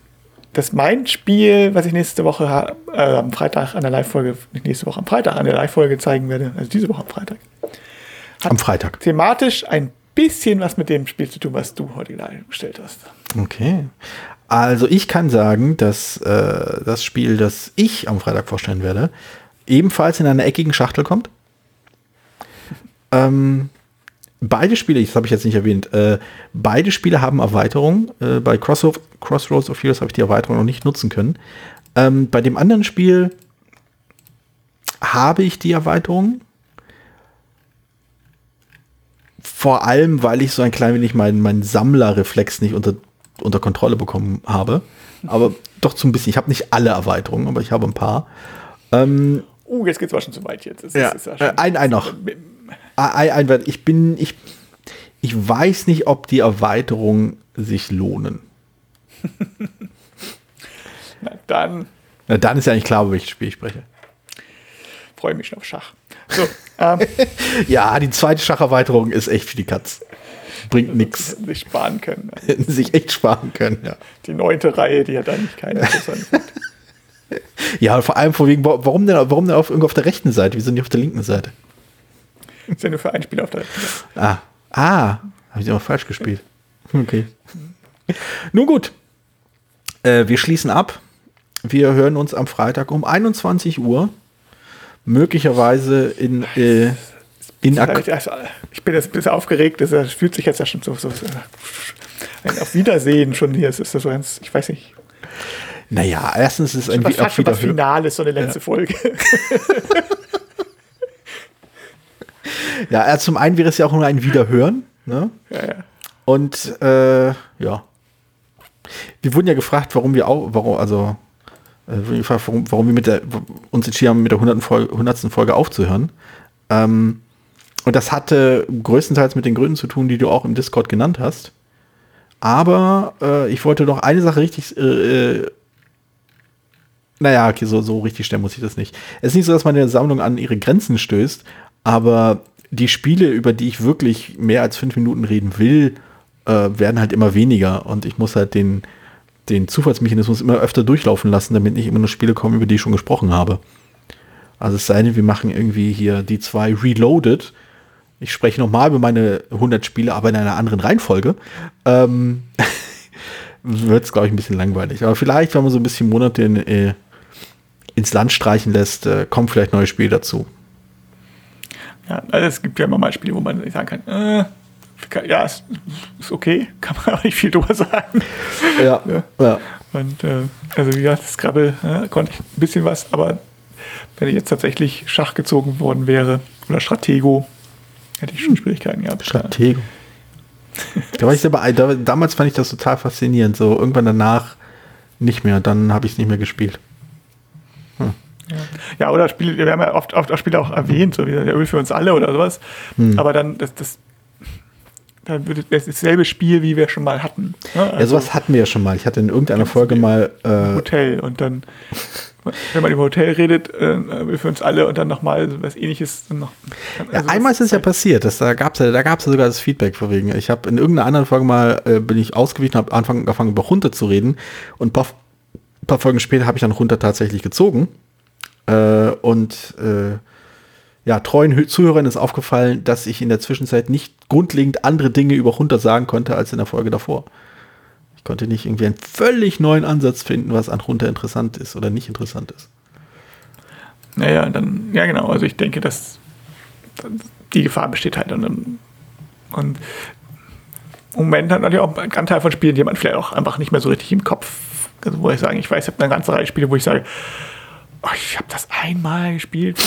dass mein Spiel, was ich nächste Woche äh, am Freitag an der Live-Folge, nicht nächste Woche, am Freitag an der Live-Folge zeigen werde, also diese Woche am Freitag, Am Freitag. thematisch ein bisschen was mit dem Spiel zu tun, was du heute gestellt hast. Okay. Also ich kann sagen, dass äh, das Spiel, das ich am Freitag vorstellen werde, ebenfalls in einer eckigen Schachtel kommt. [laughs] ähm, beide Spiele, das habe ich jetzt nicht erwähnt, äh, beide Spiele haben Erweiterungen. Äh, bei Cross Crossroads of Heroes habe ich die Erweiterung noch nicht nutzen können. Ähm, bei dem anderen Spiel habe ich die Erweiterung. Vor allem, weil ich so ein klein wenig meinen mein Sammlerreflex nicht unter, unter Kontrolle bekommen habe. Aber doch so ein bisschen. Ich habe nicht alle Erweiterungen, aber ich habe ein paar. Ähm, Uh, jetzt geht's aber schon zu weit jetzt. Das ja, ist äh, schon- ein, ein noch. Ein, ein, ich bin, ich, ich weiß nicht, ob die Erweiterungen sich lohnen. [laughs] Na, dann Na, dann ist ja eigentlich klar, über welches Spiel ich spreche. freue ich mich schon auf Schach. So, ähm, [laughs] Ja, die zweite Schacherweiterung ist echt für die Katz. Bringt nichts. hätten sich sparen können. Hätten sich echt sparen können, ja. Die neunte Reihe, die hat eigentlich keine interessante. [laughs] Ja, vor allem vor wegen, wa- warum denn, warum denn auf, irgendwo auf der rechten Seite? Wieso nicht auf der linken Seite? Ist ja nur für ein Spiel auf der rechten Seite. Ah, ah, habe ich immer falsch gespielt. Okay. Nun gut. Äh, wir schließen ab. Wir hören uns am Freitag um 21 Uhr. Möglicherweise in, äh, in ich bin jetzt ein bisschen aufgeregt, das das fühlt sich jetzt ja schon so, so, so ein Auf Wiedersehen schon hier. Es ist so ganz, ich weiß nicht, Naja, erstens ist es ein fast schon was Wiederhören. Finales, so eine letzte Folge. [laughs] Ja, zum einen wäre es ja auch nur ein Wiederhören. Ne? ja, ja. Und äh, ja. Wir wurden ja gefragt, warum wir auch, warum, also, warum, warum wir mit der, uns entschieden haben, mit der 100. Folge, 100. Folge aufzuhören. Ähm, und das hatte größtenteils mit den Gründen zu tun, die du auch im Discord genannt hast. Aber äh, ich wollte noch eine Sache richtig, äh, äh, naja, okay, so, so richtig stellen muss ich das nicht. Es ist nicht so, dass meine Sammlung an ihre Grenzen stößt, aber die Spiele, über die ich wirklich mehr als fünf Minuten reden will, äh, werden halt immer weniger und ich muss halt den, den Zufallsmechanismus immer öfter durchlaufen lassen, damit nicht immer nur Spiele kommen, über die ich schon gesprochen habe. Also es sei denn, wir machen irgendwie hier die zwei Reloaded. Ich spreche nochmal über meine 100 Spiele, aber in einer anderen Reihenfolge. Ähm, [laughs] Wird es, glaube ich, ein bisschen langweilig. Aber vielleicht, wenn man so ein bisschen Monate in, äh, ins Land streichen lässt, äh, kommen vielleicht neue Spiele dazu. ja, also es gibt ja immer mal Spiele, wo man sagen kann, äh, ja, ist, ist okay, [laughs] kann man auch nicht viel drüber sagen. Ja. Ja. ja. Und äh, also wie gesagt, Scrabble äh, konnte ich ein bisschen was, aber wenn ich jetzt tatsächlich Schach gezogen worden wäre oder Stratego, hätte ich schon Schwierigkeiten gehabt. Stratego. da war ich aber, da, damals fand ich das total faszinierend. So irgendwann danach nicht mehr. Dann habe ich es nicht mehr gespielt. Ja, oder Spiele, wir haben ja oft, oft auch Spiele auch erwähnt, so wie der Öl für uns alle oder sowas. Hm. Aber dann, das, das, dann würde das dasselbe Spiel, wie wir schon mal hatten. Ne? Ja, Also sowas hatten wir ja schon mal. Ich hatte in irgendeiner Folge mal. Äh, Hotel und dann, wenn man über Hotel redet, äh, Öl für uns alle und dann nochmal was ähnliches. Noch, ja, also einmal das ist es ja passiert. Das, da gab es ja, da gab's ja sogar das Feedback vor wegen. Ich habe in irgendeiner anderen Folge mal äh, bin ich ausgewichen, habe angefangen über Runter zu reden und ein paar, paar Folgen später habe ich dann Runter tatsächlich gezogen. Äh, und äh, ja, treuen Hö- Zuhörern ist aufgefallen, dass ich in der Zwischenzeit nicht grundlegend andere Dinge über Runter sagen konnte als in der Folge davor. Ich konnte nicht irgendwie einen völlig neuen Ansatz finden, was an Runter interessant ist oder nicht interessant ist. Naja, dann, ja genau, also ich denke, dass die Gefahr besteht halt. Und, und im Moment hat natürlich auch ein Anteil von Spielen, die man vielleicht auch einfach nicht mehr so richtig im Kopf, also wo ich sage, ich weiß, ich habe eine ganze Reihe Spiele, wo ich sage, oh, ich habe das einmal gespielt,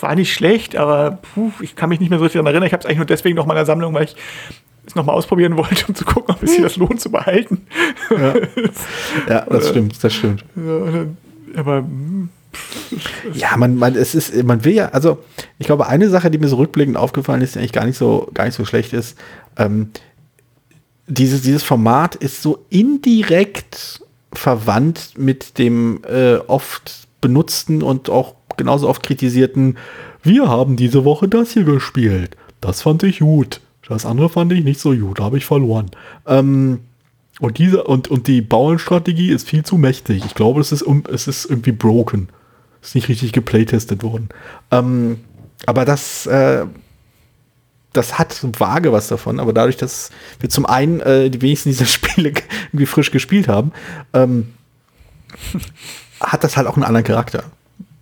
war nicht schlecht, aber puh, ich kann mich nicht mehr so richtig daran erinnern. Ich habe es eigentlich nur deswegen noch in meiner Sammlung, weil ich es nochmal ausprobieren wollte, um zu gucken, ob es sich das lohnt zu behalten. Ja, [laughs] ja das stimmt, das stimmt. Ja, aber hm, Ja, man, man, es ist, man will ja, also ich glaube, eine Sache, die mir so rückblickend aufgefallen ist, die eigentlich gar nicht so, gar nicht so schlecht ist, ähm, dieses, dieses Format ist so indirekt verwandt mit dem äh, oft benutzten und auch genauso oft kritisierten, wir haben diese Woche das hier gespielt. Das fand ich gut. Das andere fand ich nicht so gut, da habe ich verloren. Ähm, und diese und, und die Bauernstrategie ist viel zu mächtig. Ich glaube, es ist, es ist irgendwie broken. Ist nicht richtig geplaytestet worden. Ähm, aber das, äh, das hat vage was davon. Aber dadurch, dass wir zum einen äh, die wenigsten dieser [laughs] Spiele irgendwie frisch gespielt haben, ähm, [laughs] hat das halt auch einen anderen Charakter.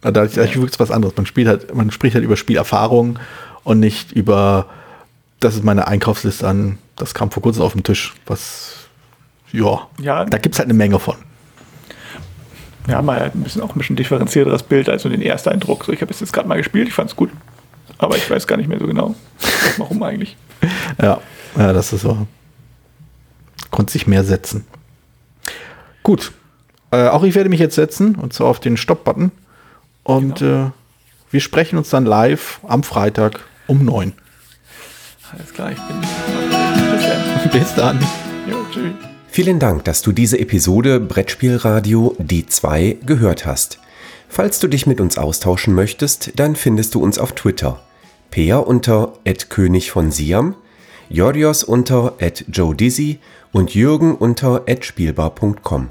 Dadurch, dadurch wirkt es was anderes. Man spielt halt, man spricht halt über Spielerfahrung und nicht über, das ist meine Einkaufsliste an, das kam vor kurzem auf den Tisch, was ja, Ja. da gibt es halt eine Menge von. wir haben halt ein bisschen auch ein bisschen differenzierteres Bild als nur den ersten Eindruck. So, ich habe es jetzt gerade mal gespielt, ich fand es gut. Aber ich weiß gar nicht mehr so genau, warum eigentlich. [laughs] Ja, ja, das ist so. Konnte sich mehr setzen. Gut. Äh, auch ich werde mich jetzt setzen, und zwar auf den Stopp-Button. Und äh, wir sprechen uns dann live am Freitag um 9. Alles klar, ich bin. Bis [laughs] dann. Bis dann. Jo, tschüss. Vielen Dank, dass du diese Episode Brettspielradio die 2 gehört hast. Falls du dich mit uns austauschen möchtest, dann findest du uns auf Twitter. Peer unter König von Siam, Jorios unter Joe Dizzy und Jürgen unter spielbar.com.